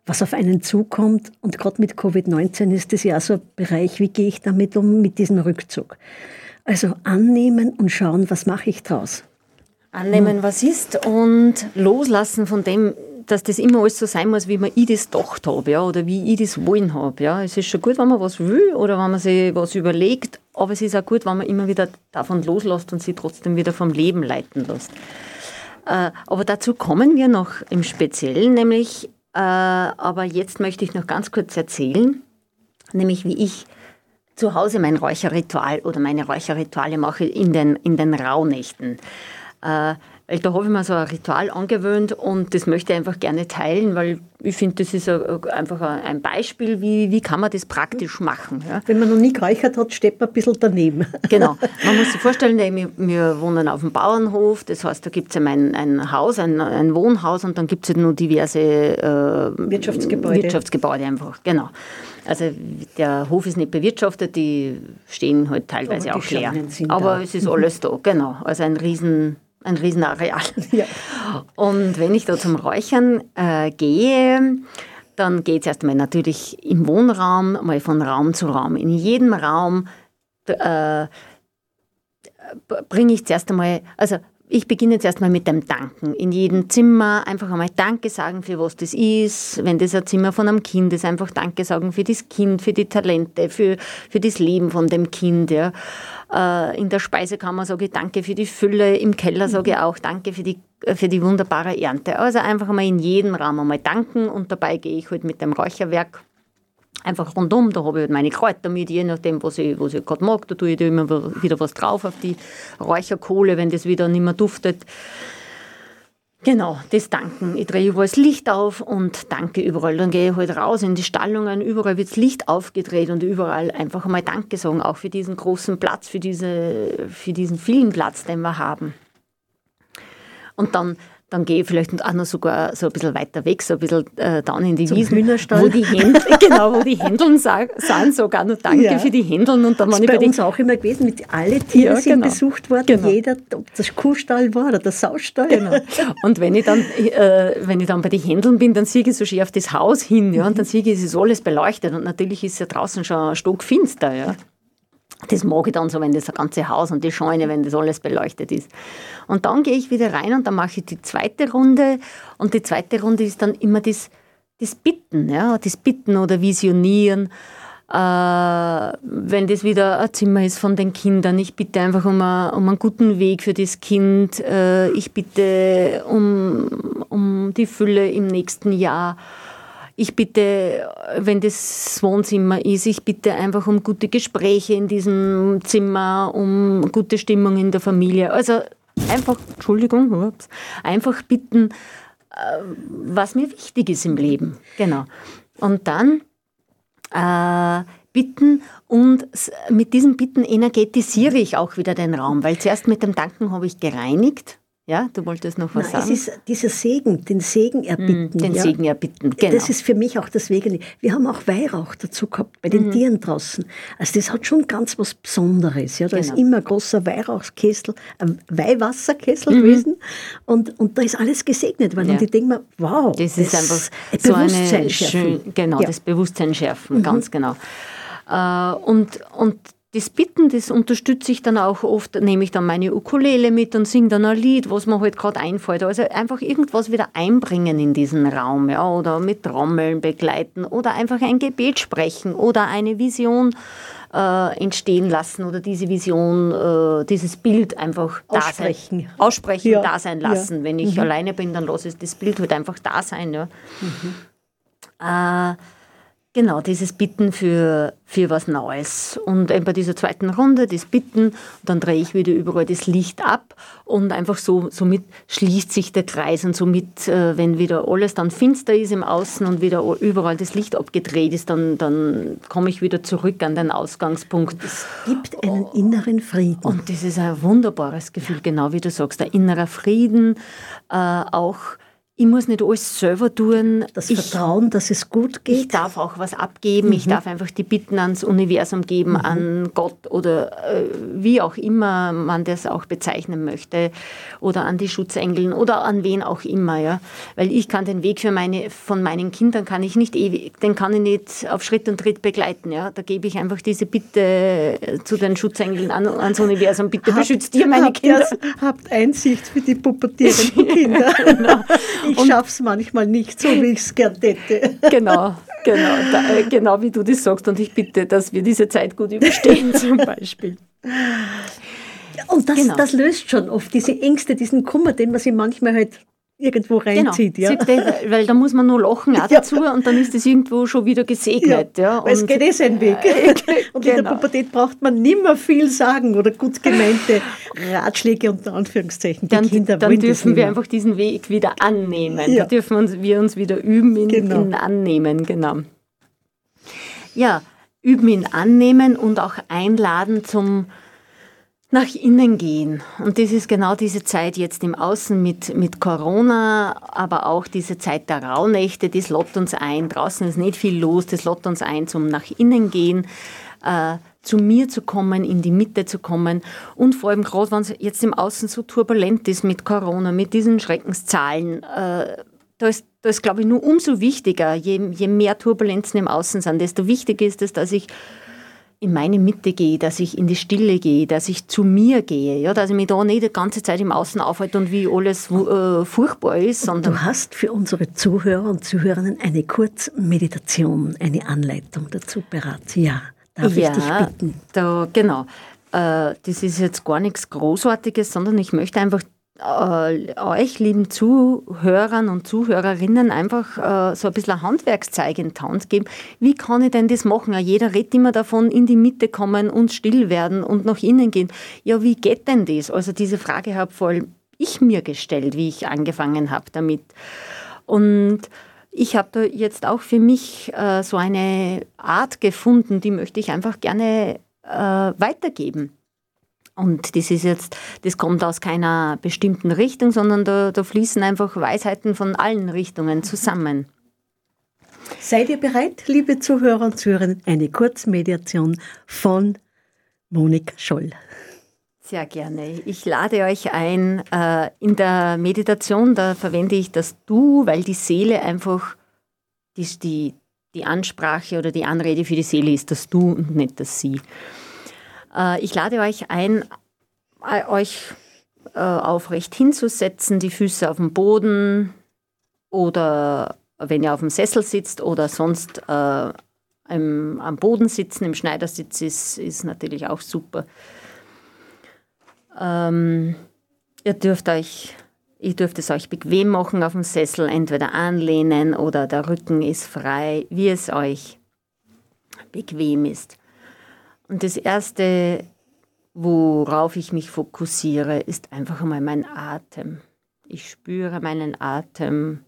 was auf einen zukommt. Und gerade mit Covid-19 ist das ja so ein Bereich, wie gehe ich damit um, mit diesem Rückzug. Also annehmen und schauen, was mache ich draus. Annehmen, was ist und loslassen von dem, dass das immer alles so sein muss, wie man ich das gedacht habe, ja, oder wie ich das wollen habe. Ja. Es ist schon gut, wenn man was will oder wenn man sich was überlegt, aber es ist auch gut, wenn man immer wieder davon loslässt und sich trotzdem wieder vom Leben leiten lässt. Äh, aber dazu kommen wir noch im Speziellen, nämlich, äh, aber jetzt möchte ich noch ganz kurz erzählen, nämlich wie ich zu Hause mein Räucherritual oder meine Räucherrituale mache in den, in den Rauhnächten. Äh, da habe ich mir so ein Ritual angewöhnt und das möchte ich einfach gerne teilen, weil ich finde, das ist einfach ein Beispiel, wie, wie kann man das praktisch machen. Ja. Wenn man noch nie geräuchert hat, steht man ein bisschen daneben. Genau. Man muss sich vorstellen, wir, wir wohnen auf dem Bauernhof, das heißt, da gibt es ein, ein Haus, ein, ein Wohnhaus und dann gibt es halt nur diverse äh, Wirtschaftsgebäude. Wirtschaftsgebäude einfach, genau. Also der Hof ist nicht bewirtschaftet, die stehen halt teilweise auch leer. Aber da. es ist alles da, genau. Also ein riesen ein Riesenareal. Ja. Und wenn ich da zum Räuchern äh, gehe, dann geht es erstmal natürlich im Wohnraum, mal von Raum zu Raum. In jedem Raum äh, bringe ich zuerst einmal, also ich beginne jetzt erstmal mit dem Danken. In jedem Zimmer einfach einmal Danke sagen, für was das ist. Wenn das ein Zimmer von einem Kind ist, einfach Danke sagen für das Kind, für die Talente, für, für das Leben von dem Kind. Ja. Äh, in der Speisekammer sage ich Danke für die Fülle, im Keller sage ich auch Danke für die, für die wunderbare Ernte. Also einfach einmal in jedem Raum einmal danken und dabei gehe ich halt mit dem Räucherwerk einfach rundum. Da habe ich halt meine Kräuter mit, je nachdem, was ich, was ich gerade mag. Da tue ich da immer wieder was drauf auf die Räucherkohle, wenn das wieder nicht mehr duftet. Genau, das Danken. Ich drehe überall das Licht auf und danke überall. Dann gehe ich halt raus in die Stallungen, überall wird das Licht aufgedreht und überall einfach mal Danke sagen, auch für diesen großen Platz, für, diese, für diesen vielen Platz, den wir haben. Und dann dann gehe ich vielleicht auch noch sogar so ein bisschen weiter weg, so ein bisschen äh, dann in die Wiesen, wo die Händel, genau, wo die Händeln sind, sogar noch Danke ja. für die Händeln. Und dann das ist bei uns auch immer gewesen, mit alle Tiere ja, sind genau. besucht worden, genau. jeder, ob das Kuhstall war oder der Saustall. Genau. Und wenn ich dann, äh, wenn ich dann bei den Händeln bin, dann sehe ich so schön auf das Haus hin, ja, und dann sehe ich, es ist alles beleuchtet und natürlich ist ja draußen schon stockfinster, ja. Das mag ich dann so, wenn das ganze Haus und die Scheune, wenn das alles beleuchtet ist. Und dann gehe ich wieder rein und dann mache ich die zweite Runde. Und die zweite Runde ist dann immer das, das Bitten, ja, das Bitten oder Visionieren. Äh, wenn das wieder ein Zimmer ist von den Kindern, ich bitte einfach um, a, um einen guten Weg für das Kind. Äh, ich bitte um, um die Fülle im nächsten Jahr. Ich bitte, wenn das Wohnzimmer ist, ich bitte einfach um gute Gespräche in diesem Zimmer, um gute Stimmung in der Familie. Also einfach, Entschuldigung, ups, einfach bitten, äh, was mir wichtig ist im Leben. Genau. Und dann äh, bitten und mit diesem Bitten energetisiere ich auch wieder den Raum, weil zuerst mit dem Danken habe ich gereinigt ja, du wolltest noch was Nein, sagen? Es ist dieser Segen, den Segen erbitten. Den ja. Segen erbitten, genau. Das ist für mich auch das Wegen. Wir haben auch Weihrauch dazu gehabt bei den mhm. Tieren draußen. Also das hat schon ganz was Besonderes. Ja, da genau. ist immer ein großer Weihrauchskessel, ein Weihwasserkessel mhm. gewesen und, und da ist alles gesegnet worden. Ja. Und ich denke mir, wow, das, das ist einfach so Bewusstsein schärfen. Schön, genau, ja. das Bewusstsein schärfen, mhm. ganz genau. Äh, und, und das Bitten, das unterstütze ich dann auch oft, nehme ich dann meine Ukulele mit und singe dann ein Lied, was mir halt gerade einfällt. Also einfach irgendwas wieder einbringen in diesen Raum, ja, oder mit Trommeln begleiten oder einfach ein Gebet sprechen oder eine Vision äh, entstehen lassen oder diese Vision, äh, dieses Bild einfach aussprechen, da sein, aussprechen, ja. da sein lassen. Ja. Wenn ich mhm. alleine bin, dann lasse ich das Bild halt einfach da sein. Ja. Mhm. Äh, Genau, dieses Bitten für, für was Neues. Und bei dieser zweiten Runde, das Bitten, dann drehe ich wieder überall das Licht ab und einfach so, somit schließt sich der Kreis und somit, äh, wenn wieder alles dann finster ist im Außen und wieder überall das Licht abgedreht ist, dann, dann komme ich wieder zurück an den Ausgangspunkt. Es gibt einen inneren Frieden. Und das ist ein wunderbares Gefühl, genau wie du sagst, der innere Frieden, äh, auch ich muss nicht alles selber tun. Das ich, Vertrauen, dass es gut geht. Ich darf auch was abgeben. Mhm. Ich darf einfach die Bitten ans Universum geben, mhm. an Gott oder äh, wie auch immer man das auch bezeichnen möchte. Oder an die Schutzengeln oder an wen auch immer. Ja? Weil ich kann den Weg für meine, von meinen Kindern kann ich nicht ewig, den kann ich nicht auf Schritt und Tritt begleiten. Ja? Da gebe ich einfach diese Bitte äh, zu den Schutzengeln an, ans Universum. Bitte habt, beschützt ihr meine Kinder. habt Einsicht für die pubertierenden Kinder. genau. Ich schaffe es manchmal nicht so, wie ich es gern hätte. Genau, genau, da, äh, genau wie du das sagst. Und ich bitte, dass wir diese Zeit gut überstehen zum Beispiel. Und das, genau. das löst schon oft diese Ängste, diesen Kummer, den man sich manchmal halt irgendwo genau. reinzieht. Genau. Ja. weil da muss man nur lachen auch dazu ja. und dann ist es irgendwo schon wieder gesegnet. Ja. ja. es geht eh seinen Weg. und genau. in der Pubertät braucht man nimmer viel sagen oder gut gemeinte Ratschläge unter Anführungszeichen. Die dann, Kinder dann dürfen wir einfach diesen Weg wieder annehmen. Da dürfen wir uns wieder üben in, genau. in Annehmen. Genau. Ja, üben in Annehmen und auch einladen zum nach innen gehen. Und das ist genau diese Zeit jetzt im Außen mit, mit Corona, aber auch diese Zeit der Rauhnächte, das lockt uns ein. Draußen ist nicht viel los, das lockt uns ein zum nach innen gehen, äh, zu mir zu kommen, in die Mitte zu kommen. Und vor allem gerade, wenn es jetzt im Außen so turbulent ist mit Corona, mit diesen Schreckenszahlen, äh, da ist, da ist glaube ich, nur umso wichtiger, je, je mehr Turbulenzen im Außen sind, desto wichtiger ist es, dass ich in meine Mitte gehe, dass ich in die Stille gehe, dass ich zu mir gehe, ja, dass ich mich da nicht die ganze Zeit im Außen aufhalte und wie alles äh, furchtbar ist. Sondern du hast für unsere Zuhörer und Zuhörerinnen eine Kurzmeditation, eine Anleitung dazu beraten. Ja, darf ja, ich dich bitten? Da, genau. Äh, das ist jetzt gar nichts Großartiges, sondern ich möchte einfach äh, euch, lieben Zuhörern und Zuhörerinnen, einfach äh, so ein bisschen ein Handwerkszeug in die Hand geben. Wie kann ich denn das machen? Jeder redet immer davon, in die Mitte kommen und still werden und nach innen gehen. Ja, wie geht denn das? Also diese Frage habe vor allem ich mir gestellt, wie ich angefangen habe damit. Und ich habe da jetzt auch für mich äh, so eine Art gefunden, die möchte ich einfach gerne äh, weitergeben. Und das ist jetzt, das kommt aus keiner bestimmten Richtung, sondern da, da fließen einfach Weisheiten von allen Richtungen zusammen. Seid ihr bereit, liebe Zuhörer und Zuhörerinnen? Eine Kurzmediation von Monika Scholl. Sehr gerne. Ich lade euch ein. Äh, in der Meditation, da verwende ich das Du, weil die Seele einfach die, die, die Ansprache oder die Anrede für die Seele ist das Du und nicht das Sie. Äh, ich lade euch ein, äh, euch äh, aufrecht hinzusetzen, die Füße auf dem Boden oder wenn ihr auf dem Sessel sitzt oder sonst äh, im, am Boden sitzen, im Schneidersitz ist, ist natürlich auch super. Ähm, ihr dürft euch Ihr dürft es euch bequem machen auf dem Sessel, entweder anlehnen oder der Rücken ist frei, wie es euch bequem ist. Und das Erste, worauf ich mich fokussiere, ist einfach einmal mein Atem. Ich spüre meinen Atem,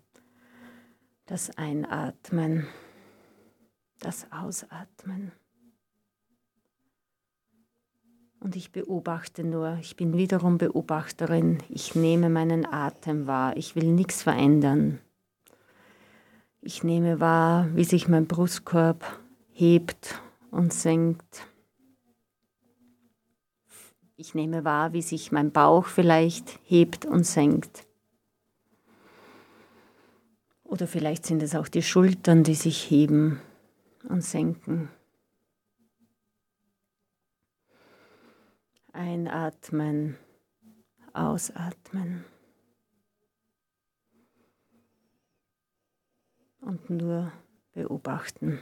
das Einatmen, das Ausatmen. Und ich beobachte nur, ich bin wiederum Beobachterin, ich nehme meinen Atem wahr, ich will nichts verändern. Ich nehme wahr, wie sich mein Brustkorb hebt und senkt. Ich nehme wahr, wie sich mein Bauch vielleicht hebt und senkt. Oder vielleicht sind es auch die Schultern, die sich heben und senken. Einatmen, ausatmen. Und nur beobachten.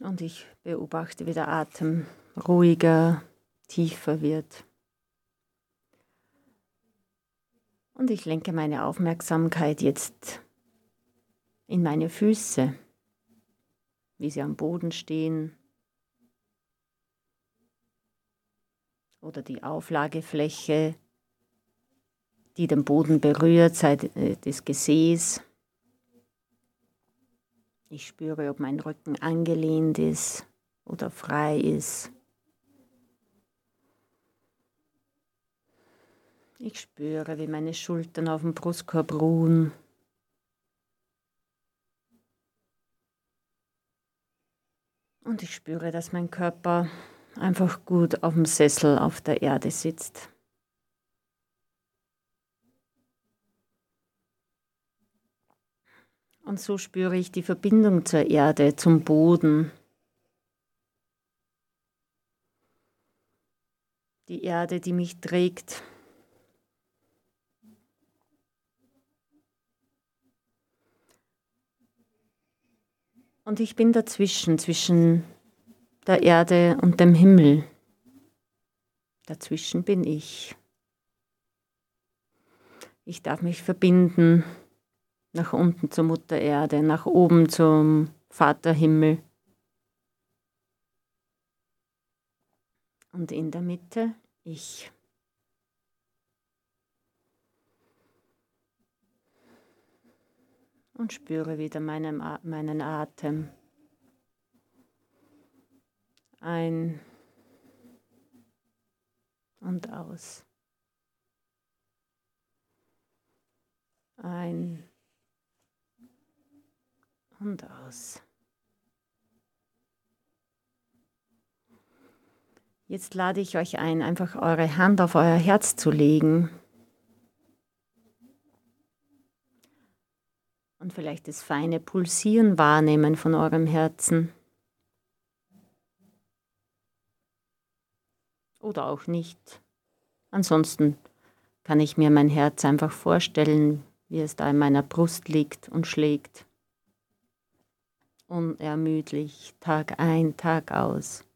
Und ich beobachte, wie der Atem ruhiger, tiefer wird. Und ich lenke meine Aufmerksamkeit jetzt in meine Füße, wie sie am Boden stehen. Oder die Auflagefläche, die den Boden berührt, sei das Gesäß. Ich spüre, ob mein Rücken angelehnt ist oder frei ist. Ich spüre, wie meine Schultern auf dem Brustkorb ruhen. Und ich spüre, dass mein Körper einfach gut auf dem Sessel auf der Erde sitzt. Und so spüre ich die Verbindung zur Erde, zum Boden. Erde, die mich trägt. Und ich bin dazwischen, zwischen der Erde und dem Himmel. Dazwischen bin ich. Ich darf mich verbinden nach unten zur Mutter Erde, nach oben zum Vater Himmel. Und in der Mitte ich. Und spüre wieder meinen, meinen Atem. Ein und aus. Ein und aus. Jetzt lade ich euch ein, einfach eure Hand auf euer Herz zu legen. Und vielleicht das feine Pulsieren wahrnehmen von eurem Herzen. Oder auch nicht. Ansonsten kann ich mir mein Herz einfach vorstellen, wie es da in meiner Brust liegt und schlägt. Unermüdlich, Tag ein, Tag aus.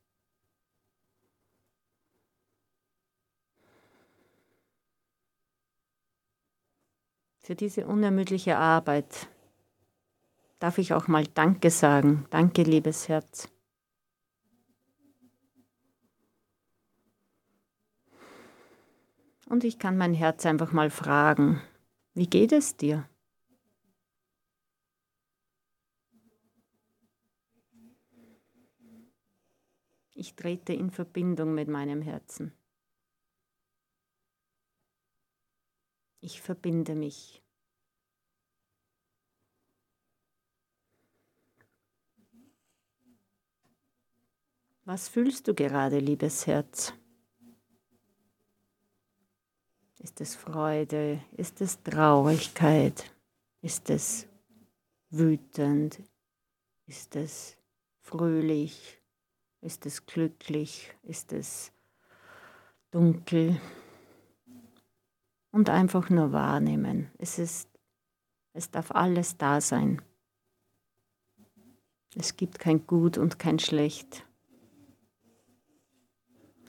für diese unermüdliche Arbeit. Darf ich auch mal Danke sagen? Danke, liebes Herz. Und ich kann mein Herz einfach mal fragen, wie geht es dir? Ich trete in Verbindung mit meinem Herzen. Ich verbinde mich. Was fühlst du gerade, liebes Herz? Ist es Freude? Ist es Traurigkeit? Ist es wütend? Ist es fröhlich? Ist es glücklich? Ist es dunkel? und einfach nur wahrnehmen. Es ist, es darf alles da sein. Es gibt kein Gut und kein Schlecht.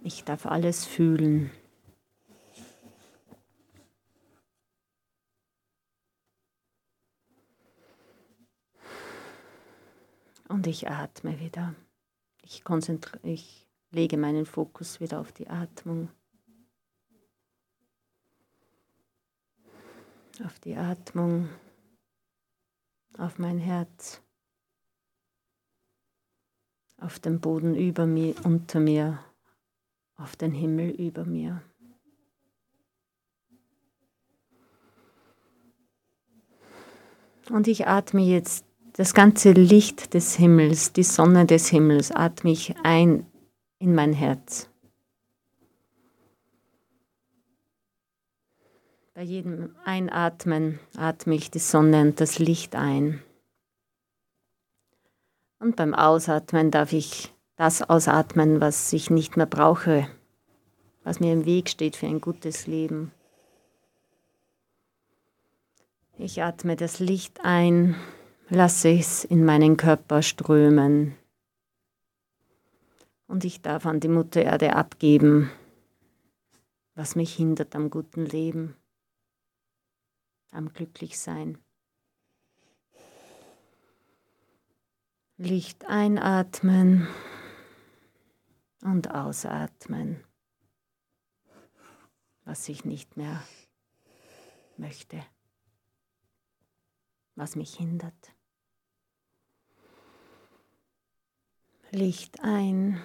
Ich darf alles fühlen. Und ich atme wieder. Ich, ich lege meinen Fokus wieder auf die Atmung. auf die Atmung, auf mein Herz, auf den Boden über mir, unter mir, auf den Himmel über mir. Und ich atme jetzt das ganze Licht des Himmels, die Sonne des Himmels, atme ich ein in mein Herz. Bei jedem Einatmen atme ich die Sonne und das Licht ein. Und beim Ausatmen darf ich das ausatmen, was ich nicht mehr brauche, was mir im Weg steht für ein gutes Leben. Ich atme das Licht ein, lasse es in meinen Körper strömen. Und ich darf an die Mutter Erde abgeben, was mich hindert am guten Leben am Glücklichsein. Licht einatmen und ausatmen, was ich nicht mehr möchte, was mich hindert. Licht ein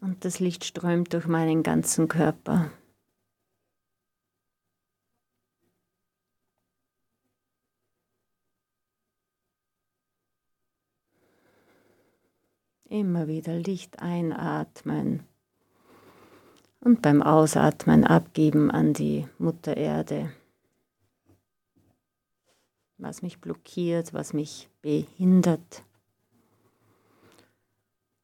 und das Licht strömt durch meinen ganzen Körper. Immer wieder Licht einatmen und beim Ausatmen abgeben an die Mutter Erde, was mich blockiert, was mich behindert.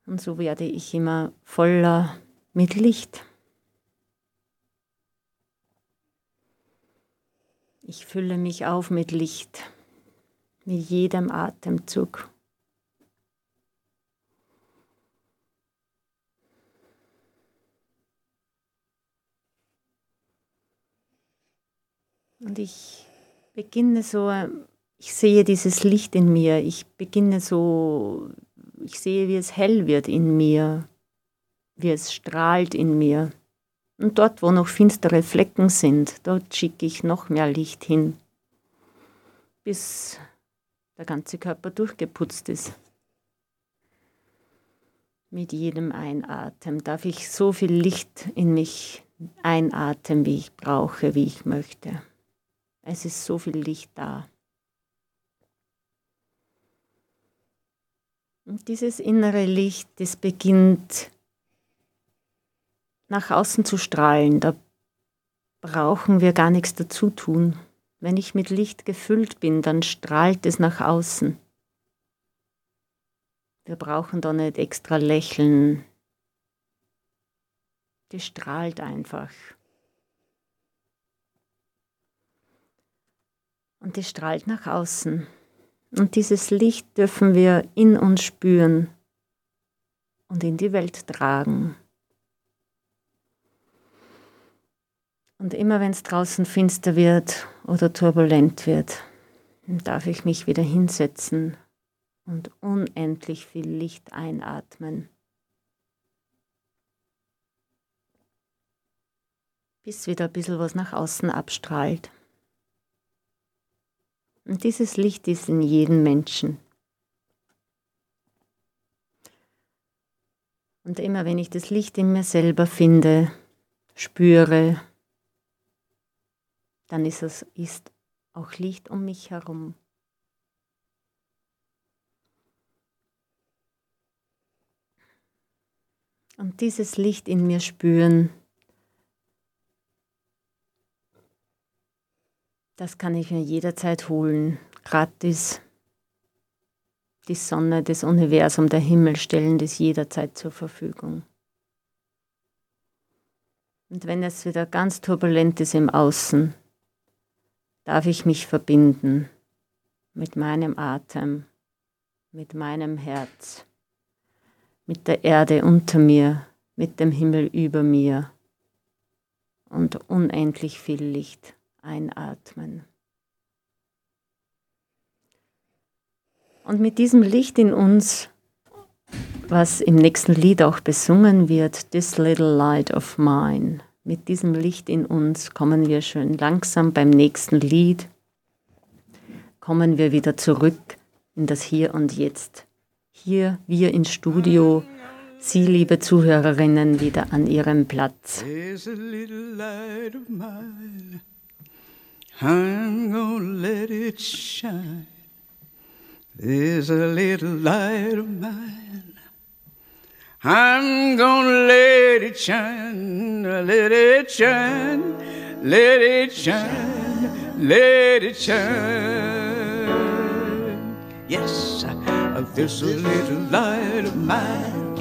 Und so werde ich immer voller mit Licht. Ich fülle mich auf mit Licht, mit jedem Atemzug. Und ich beginne so, ich sehe dieses Licht in mir, ich beginne so ich sehe, wie es hell wird in mir, wie es strahlt in mir. Und dort, wo noch finstere Flecken sind, dort schicke ich noch mehr Licht hin, bis der ganze Körper durchgeputzt ist. Mit jedem Einatmen darf ich so viel Licht in mich einatmen, wie ich brauche, wie ich möchte. Es ist so viel Licht da. Und dieses innere Licht, das beginnt nach außen zu strahlen. Da brauchen wir gar nichts dazu tun. Wenn ich mit Licht gefüllt bin, dann strahlt es nach außen. Wir brauchen da nicht extra lächeln. Die strahlt einfach. und die strahlt nach außen. Und dieses Licht dürfen wir in uns spüren und in die Welt tragen. Und immer wenn es draußen finster wird oder turbulent wird, darf ich mich wieder hinsetzen und unendlich viel Licht einatmen. Bis wieder ein bisschen was nach außen abstrahlt. Und dieses Licht ist in jedem Menschen. Und immer wenn ich das Licht in mir selber finde, spüre, dann ist es ist auch Licht um mich herum. Und dieses Licht in mir spüren, Das kann ich mir jederzeit holen, gratis. Die Sonne, das Universum, der Himmel stellen das jederzeit zur Verfügung. Und wenn es wieder ganz turbulent ist im Außen, darf ich mich verbinden mit meinem Atem, mit meinem Herz, mit der Erde unter mir, mit dem Himmel über mir und unendlich viel Licht einatmen. Und mit diesem Licht in uns, was im nächsten Lied auch besungen wird, This Little Light of Mine, mit diesem Licht in uns kommen wir schön langsam beim nächsten Lied, kommen wir wieder zurück in das Hier und Jetzt. Hier, wir ins Studio, Sie, liebe Zuhörerinnen, wieder an Ihrem Platz. There's a little light of mine. I'm gonna let it shine. There's a little light of mine. I'm gonna let it shine, let it shine, let it shine, let it shine. Yes, there's a little light of mine.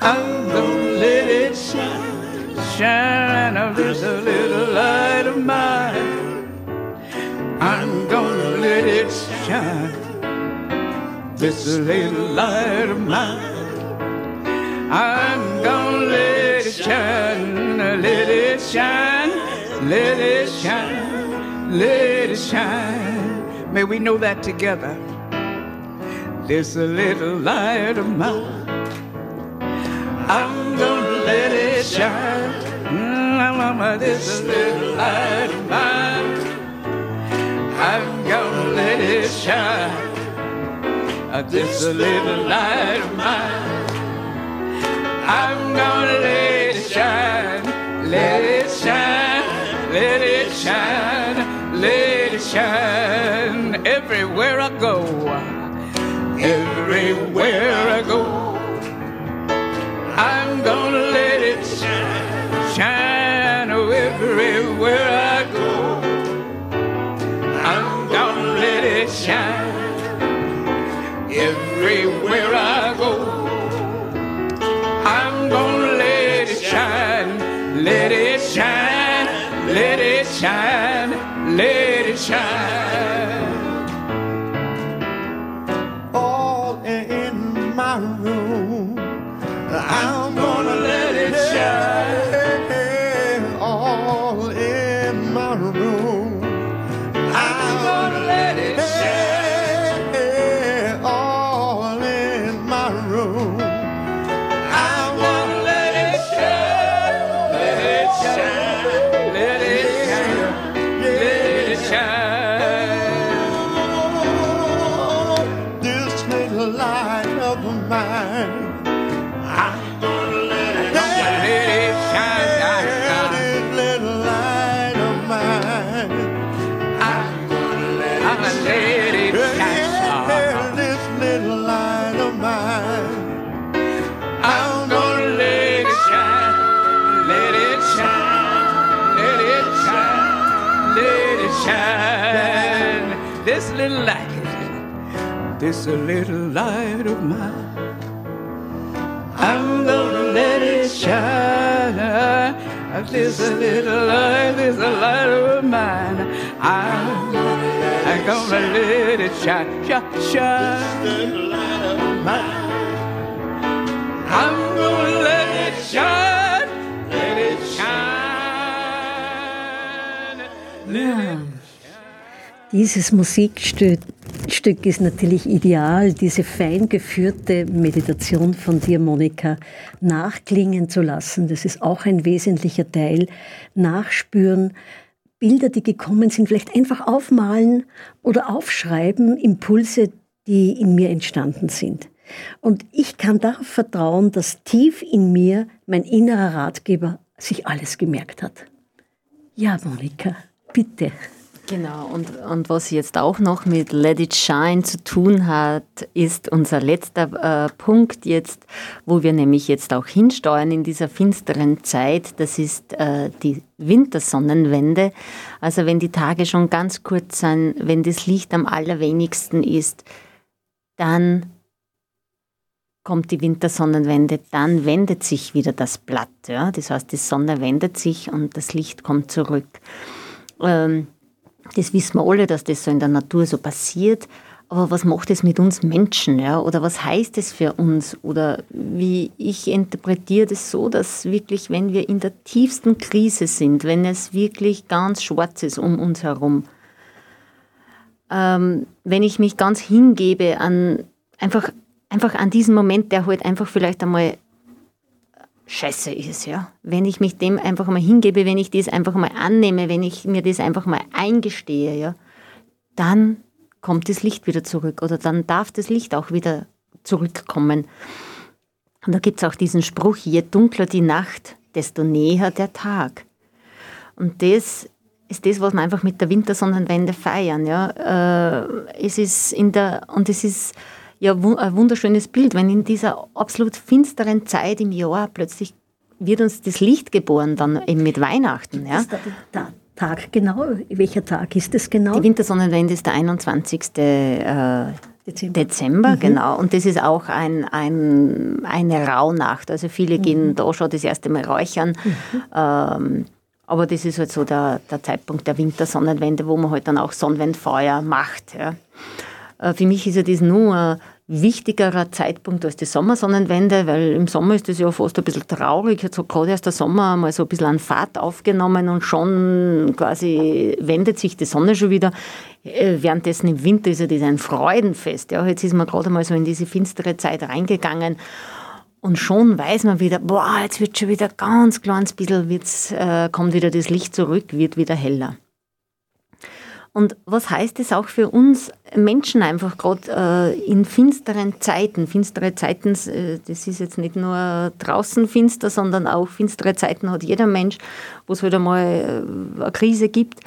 I'm gonna let it shine shine this a little light shine. This little light of mine. I'm gonna let it shine, let it shine, let it shine, let it shine. May we know that together. This little light of mine. I'm gonna let it shine mama, this little light of mine. I'm gonna let it shine. This little light of mine. I'm gonna let it shine. Let it shine. Let it shine. Let it shine. Everywhere I go. Everywhere I go. I'm gonna let it shine. shine everywhere I everywhere I go. I'm gonna let it shine, let it shine, let it shine, let it shine. Of mine, let it shine, let it shine, This little light of mine, I'm gonna let it shine. This little light of mine. I'm gonna let it shine, let it shine, let it shine, let it shine. This little light, this little light of mine. I'm gonna let it shine. This little light, this light of mine. I'm, I'm gonna let it shine, shine, shine. This little light of mine. I'm gonna let it shine, let it shine. Ja. Dieses Musikstück Stück ist natürlich ideal, diese fein geführte Meditation von dir, Monika, nachklingen zu lassen. Das ist auch ein wesentlicher Teil. Nachspüren, Bilder, die gekommen sind, vielleicht einfach aufmalen oder aufschreiben, Impulse, die in mir entstanden sind. Und ich kann darauf vertrauen, dass tief in mir mein innerer Ratgeber sich alles gemerkt hat. Ja, Monika, bitte. Genau, und, und was jetzt auch noch mit Let It Shine zu tun hat, ist unser letzter äh, Punkt jetzt, wo wir nämlich jetzt auch hinsteuern in dieser finsteren Zeit. Das ist äh, die Wintersonnenwende. Also wenn die Tage schon ganz kurz sind, wenn das Licht am allerwenigsten ist, dann kommt die Wintersonnenwende, dann wendet sich wieder das Blatt. Ja? Das heißt, die Sonne wendet sich und das Licht kommt zurück. Ähm, das wissen wir alle, dass das so in der Natur so passiert. Aber was macht es mit uns Menschen? Ja? Oder was heißt es für uns? Oder wie ich interpretiere das so, dass wirklich, wenn wir in der tiefsten Krise sind, wenn es wirklich ganz schwarz ist um uns herum, ähm, wenn ich mich ganz hingebe an einfach, einfach an diesen Moment, der halt einfach vielleicht einmal scheiße ist, ja. Wenn ich mich dem einfach mal hingebe, wenn ich das einfach mal annehme, wenn ich mir das einfach mal eingestehe, ja, dann kommt das Licht wieder zurück oder dann darf das Licht auch wieder zurückkommen. Und da gibt es auch diesen Spruch, je dunkler die Nacht, desto näher der Tag. Und das ist das, was wir einfach mit der Wintersonnenwende feiern. Ja. Äh, es ist in der, und es ist ja ein wunderschönes Bild, wenn in dieser absolut finsteren Zeit im Jahr plötzlich wird uns das Licht geboren, dann eben mit Weihnachten. Ja. Ist der Tag genau? Welcher Tag ist das genau? Die Wintersonnenwende ist der 21. Äh, Dezember, Dezember mhm. genau. Und das ist auch ein, ein, eine Rauhnacht. Also viele mhm. gehen da schon das erste Mal räuchern. Mhm. Ähm, aber das ist halt so der, der Zeitpunkt der Wintersonnenwende, wo man halt dann auch Sonnenwendfeuer macht. Ja. Äh, für mich ist ja das nur ein wichtigerer Zeitpunkt als die Sommersonnenwende, weil im Sommer ist das ja fast ein bisschen traurig. Jetzt hat gerade erst der Sommer mal so ein bisschen an Fahrt aufgenommen und schon quasi wendet sich die Sonne schon wieder. Äh, währenddessen im Winter ist ja das ein Freudenfest. Ja, jetzt ist man gerade mal so in diese finstere Zeit reingegangen. Und schon weiß man wieder, boah, jetzt wird schon wieder ganz kleines bisschen, wird's, äh, kommt wieder das Licht zurück, wird wieder heller. Und was heißt es auch für uns Menschen einfach gerade äh, in finsteren Zeiten? Finstere Zeiten, äh, das ist jetzt nicht nur draußen finster, sondern auch finstere Zeiten hat jeder Mensch, wo es halt einmal äh, eine Krise gibt.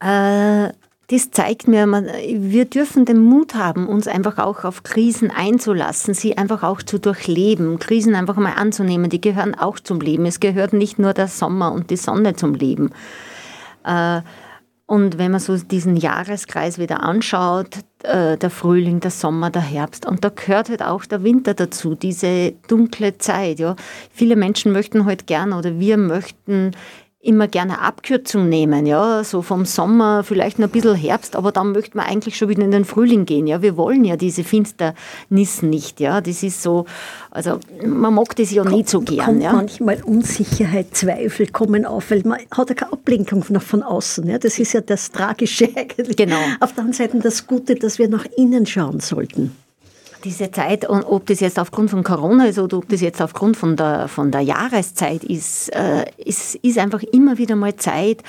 Äh, das zeigt mir, man, wir dürfen den Mut haben, uns einfach auch auf Krisen einzulassen, sie einfach auch zu durchleben, Krisen einfach mal anzunehmen. Die gehören auch zum Leben. Es gehört nicht nur der Sommer und die Sonne zum Leben. Äh, und wenn man so diesen Jahreskreis wieder anschaut, äh, der Frühling, der Sommer, der Herbst, und da gehört halt auch der Winter dazu, diese dunkle Zeit. Ja. Viele Menschen möchten halt gern oder wir möchten immer gerne Abkürzung nehmen, ja, so vom Sommer, vielleicht noch ein bisschen Herbst, aber dann möchte man eigentlich schon wieder in den Frühling gehen, ja. Wir wollen ja diese Finsternis nicht, ja. Das ist so, also man mag das ja nicht so gern, kommt ja. manchmal Unsicherheit, Zweifel kommen auf, weil man hat ja keine Ablenkung noch von außen, ja. Das ist ja das Tragische eigentlich. Genau. Auf der anderen Seite das Gute, dass wir nach innen schauen sollten diese Zeit, und ob das jetzt aufgrund von Corona ist oder ob das jetzt aufgrund von der, von der Jahreszeit ist, äh, ist, ist einfach immer wieder mal Zeit,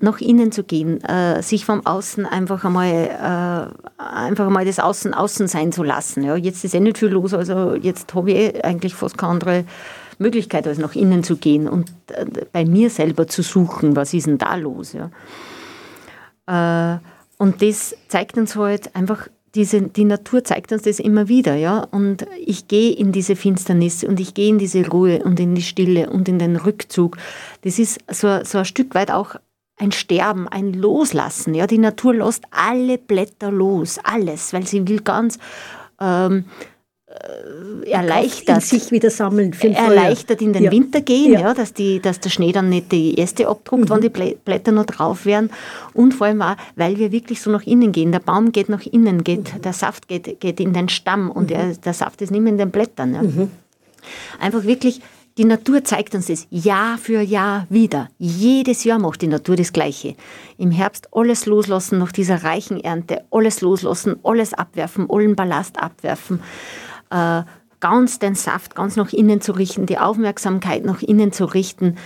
nach innen zu gehen, äh, sich vom Außen einfach einmal, äh, einfach einmal das Außen außen sein zu lassen. Ja, jetzt ist eh nicht viel los, also jetzt habe ich eh eigentlich fast keine andere Möglichkeit, als nach innen zu gehen und äh, bei mir selber zu suchen, was ist denn da los. Ja. Äh, und das zeigt uns halt einfach diese, die Natur zeigt uns das immer wieder, ja. Und ich gehe in diese Finsternis und ich gehe in diese Ruhe und in die Stille und in den Rückzug. Das ist so, so ein Stück weit auch ein Sterben, ein Loslassen. Ja, die Natur lässt alle Blätter los, alles, weil sie will ganz ähm, äh, erleichtert, sich wieder sammeln erleichtert in den ja. Winter gehen, ja. ja. dass, die, dass der Schnee dann nicht die erste abdruckt, mhm. wenn die Blätter noch drauf wären und vor allem auch, weil wir wirklich so nach innen gehen. Der Baum geht nach innen, geht, mhm. der Saft geht, geht in den Stamm und mhm. der, der Saft ist nicht mehr in den Blättern. Ja. Mhm. Einfach wirklich die Natur zeigt uns das Jahr für Jahr wieder. Jedes Jahr macht die Natur das Gleiche. Im Herbst alles loslassen nach dieser reichen Ernte, alles loslassen, alles abwerfen, allen Ballast abwerfen äh, ganz den Saft ganz nach innen zu richten, die Aufmerksamkeit nach innen zu richten,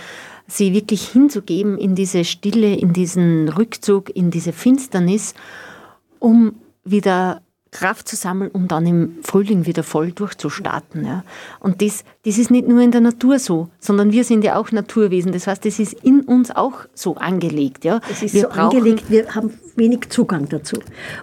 sie wirklich hinzugeben in diese Stille, in diesen Rückzug, in diese Finsternis, um wieder Kraft zu sammeln, um dann im Frühling wieder voll durchzustarten. Ja. Und das, das ist nicht nur in der Natur so, sondern wir sind ja auch Naturwesen. Das heißt, das ist in uns auch so angelegt. Ja. Es ist wir so angelegt, wir haben wenig Zugang dazu.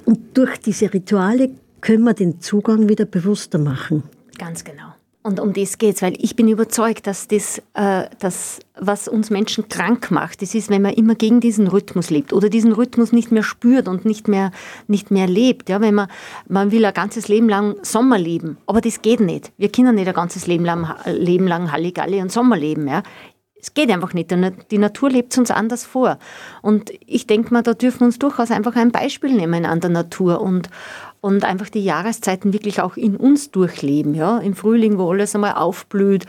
Und durch diese Rituale können wir den Zugang wieder bewusster machen. Ganz genau. Und um das geht es, weil ich bin überzeugt, dass das, äh, das, was uns Menschen krank macht, das ist, wenn man immer gegen diesen Rhythmus lebt oder diesen Rhythmus nicht mehr spürt und nicht mehr, nicht mehr lebt. Ja, wenn man, man will ein ganzes Leben lang Sommer leben, aber das geht nicht. Wir können nicht ein ganzes Leben lang, Leben lang Halligalli und Sommer leben. Ja. Es geht einfach nicht. Die Natur lebt uns anders vor. Und ich denke mal, da dürfen wir uns durchaus einfach ein Beispiel nehmen an der Natur und, und einfach die Jahreszeiten wirklich auch in uns durchleben. Ja? Im Frühling, wo alles einmal aufblüht,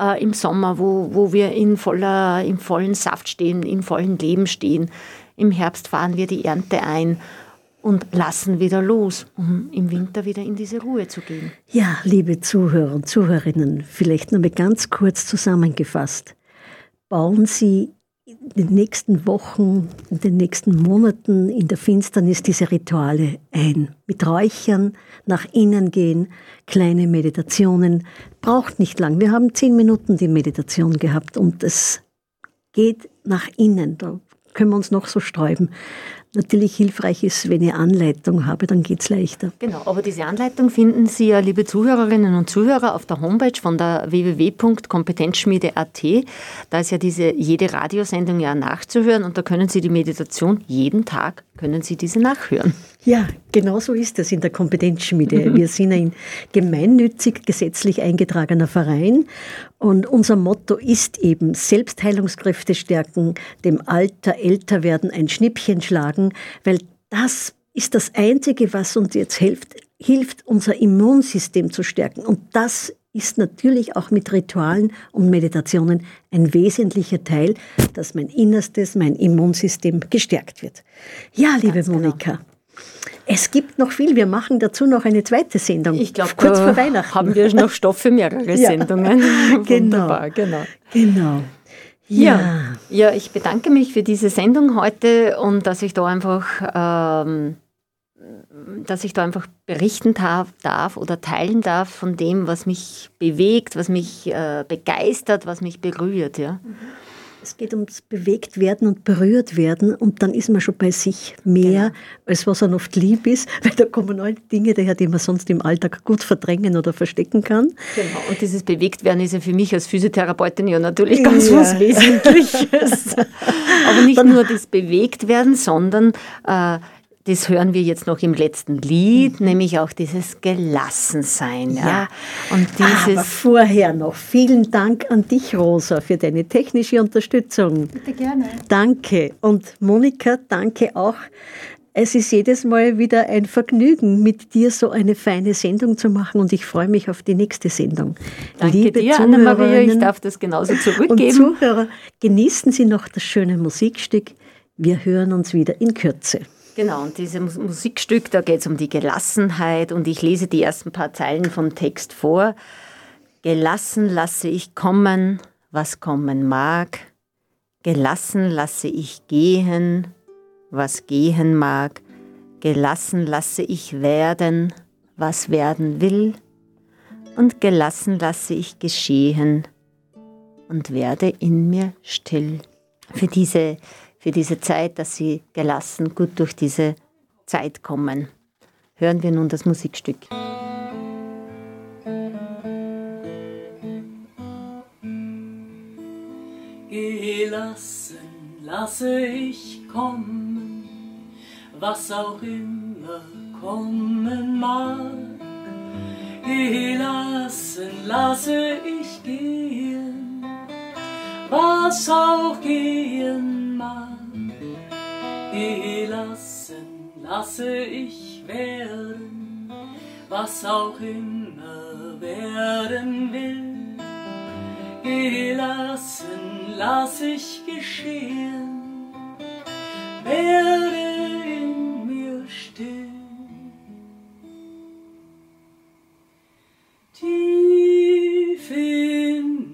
äh, im Sommer, wo, wo wir in voller, im vollen Saft stehen, im vollen Leben stehen. Im Herbst fahren wir die Ernte ein und lassen wieder los, um im Winter wieder in diese Ruhe zu gehen. Ja, liebe Zuhörer und Zuhörerinnen, vielleicht noch mal ganz kurz zusammengefasst. Bauen Sie in den nächsten Wochen, in den nächsten Monaten in der Finsternis diese Rituale ein. Mit Räuchern, nach innen gehen, kleine Meditationen. Braucht nicht lang. Wir haben zehn Minuten die Meditation gehabt und es geht nach innen. Da können wir uns noch so sträuben natürlich hilfreich ist, wenn ich Anleitung habe, dann geht es leichter. Genau, aber diese Anleitung finden Sie ja, liebe Zuhörerinnen und Zuhörer, auf der Homepage von der www.kompetenzschmiede.at. Da ist ja diese jede Radiosendung ja nachzuhören und da können Sie die Meditation jeden Tag, können Sie diese nachhören. Ja, genau so ist es in der Kompetenzschmiede. Wir sind ein gemeinnützig gesetzlich eingetragener Verein und unser Motto ist eben Selbstheilungskräfte stärken, dem Alter älter werden ein Schnippchen schlagen, weil das ist das Einzige, was uns jetzt hilft, hilft, unser Immunsystem zu stärken. Und das ist natürlich auch mit Ritualen und Meditationen ein wesentlicher Teil, dass mein Innerstes, mein Immunsystem gestärkt wird. Ja, liebe Ganz genau. Monika. Genau. Es gibt noch viel. Wir machen dazu noch eine zweite Sendung. Ich glaube, kurz vor Weihnachten haben wir noch Stoff für mehrere ja. Sendungen. genau. genau. Genau. Ja. ja. ich bedanke mich für diese Sendung heute und dass ich da einfach, ähm, dass ich da einfach berichten darf, darf, oder teilen darf von dem, was mich bewegt, was mich äh, begeistert, was mich berührt. Ja. Mhm. Es geht ums bewegt werden und berührt werden und dann ist man schon bei sich mehr, genau. als was man oft lieb ist, weil da kommen all Dinge daher, die man sonst im Alltag gut verdrängen oder verstecken kann. Genau, und dieses bewegt werden ist ja für mich als Physiotherapeutin ja natürlich ganz ja. was Wesentliches. Aber nicht dann, nur das bewegt werden, sondern äh, das hören wir jetzt noch im letzten Lied, mhm. nämlich auch dieses Gelassensein. Ja. ja. Und dieses Aber vorher noch vielen Dank an dich, Rosa, für deine technische Unterstützung. Bitte gerne. Danke. Und Monika, danke auch. Es ist jedes Mal wieder ein Vergnügen, mit dir so eine feine Sendung zu machen und ich freue mich auf die nächste Sendung. Danke Liebe dir, Anna-Maria, ich darf das genauso zurückgeben. Und Zuhörer, genießen Sie noch das schöne Musikstück. Wir hören uns wieder in Kürze. Genau, und dieses Musikstück, da geht es um die Gelassenheit und ich lese die ersten paar Zeilen vom Text vor. Gelassen lasse ich kommen, was kommen mag. Gelassen lasse ich gehen, was gehen mag. Gelassen lasse ich werden, was werden will. Und gelassen lasse ich geschehen und werde in mir still. Für diese für diese Zeit, dass Sie gelassen gut durch diese Zeit kommen. Hören wir nun das Musikstück. Gelassen lasse ich kommen, was auch immer kommen mag. Gelassen lasse ich gehen, was auch gehen mag gelassen lasse ich werden, was auch immer werden will. Gelassen lass ich geschehen, werde in mir still. Tief in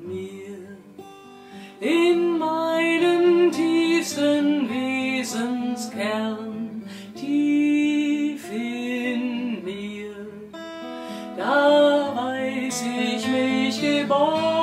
in meinem tiefsten Wesen Herrn tief in mir. Da weiß ich mich geborgen,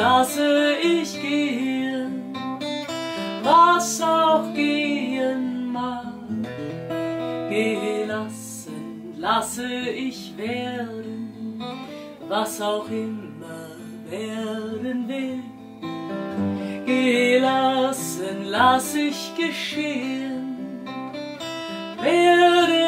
lasse ich gehen, was auch gehen mag. Gelassen lasse ich werden, was auch immer werden will. Gelassen lass ich geschehen, werde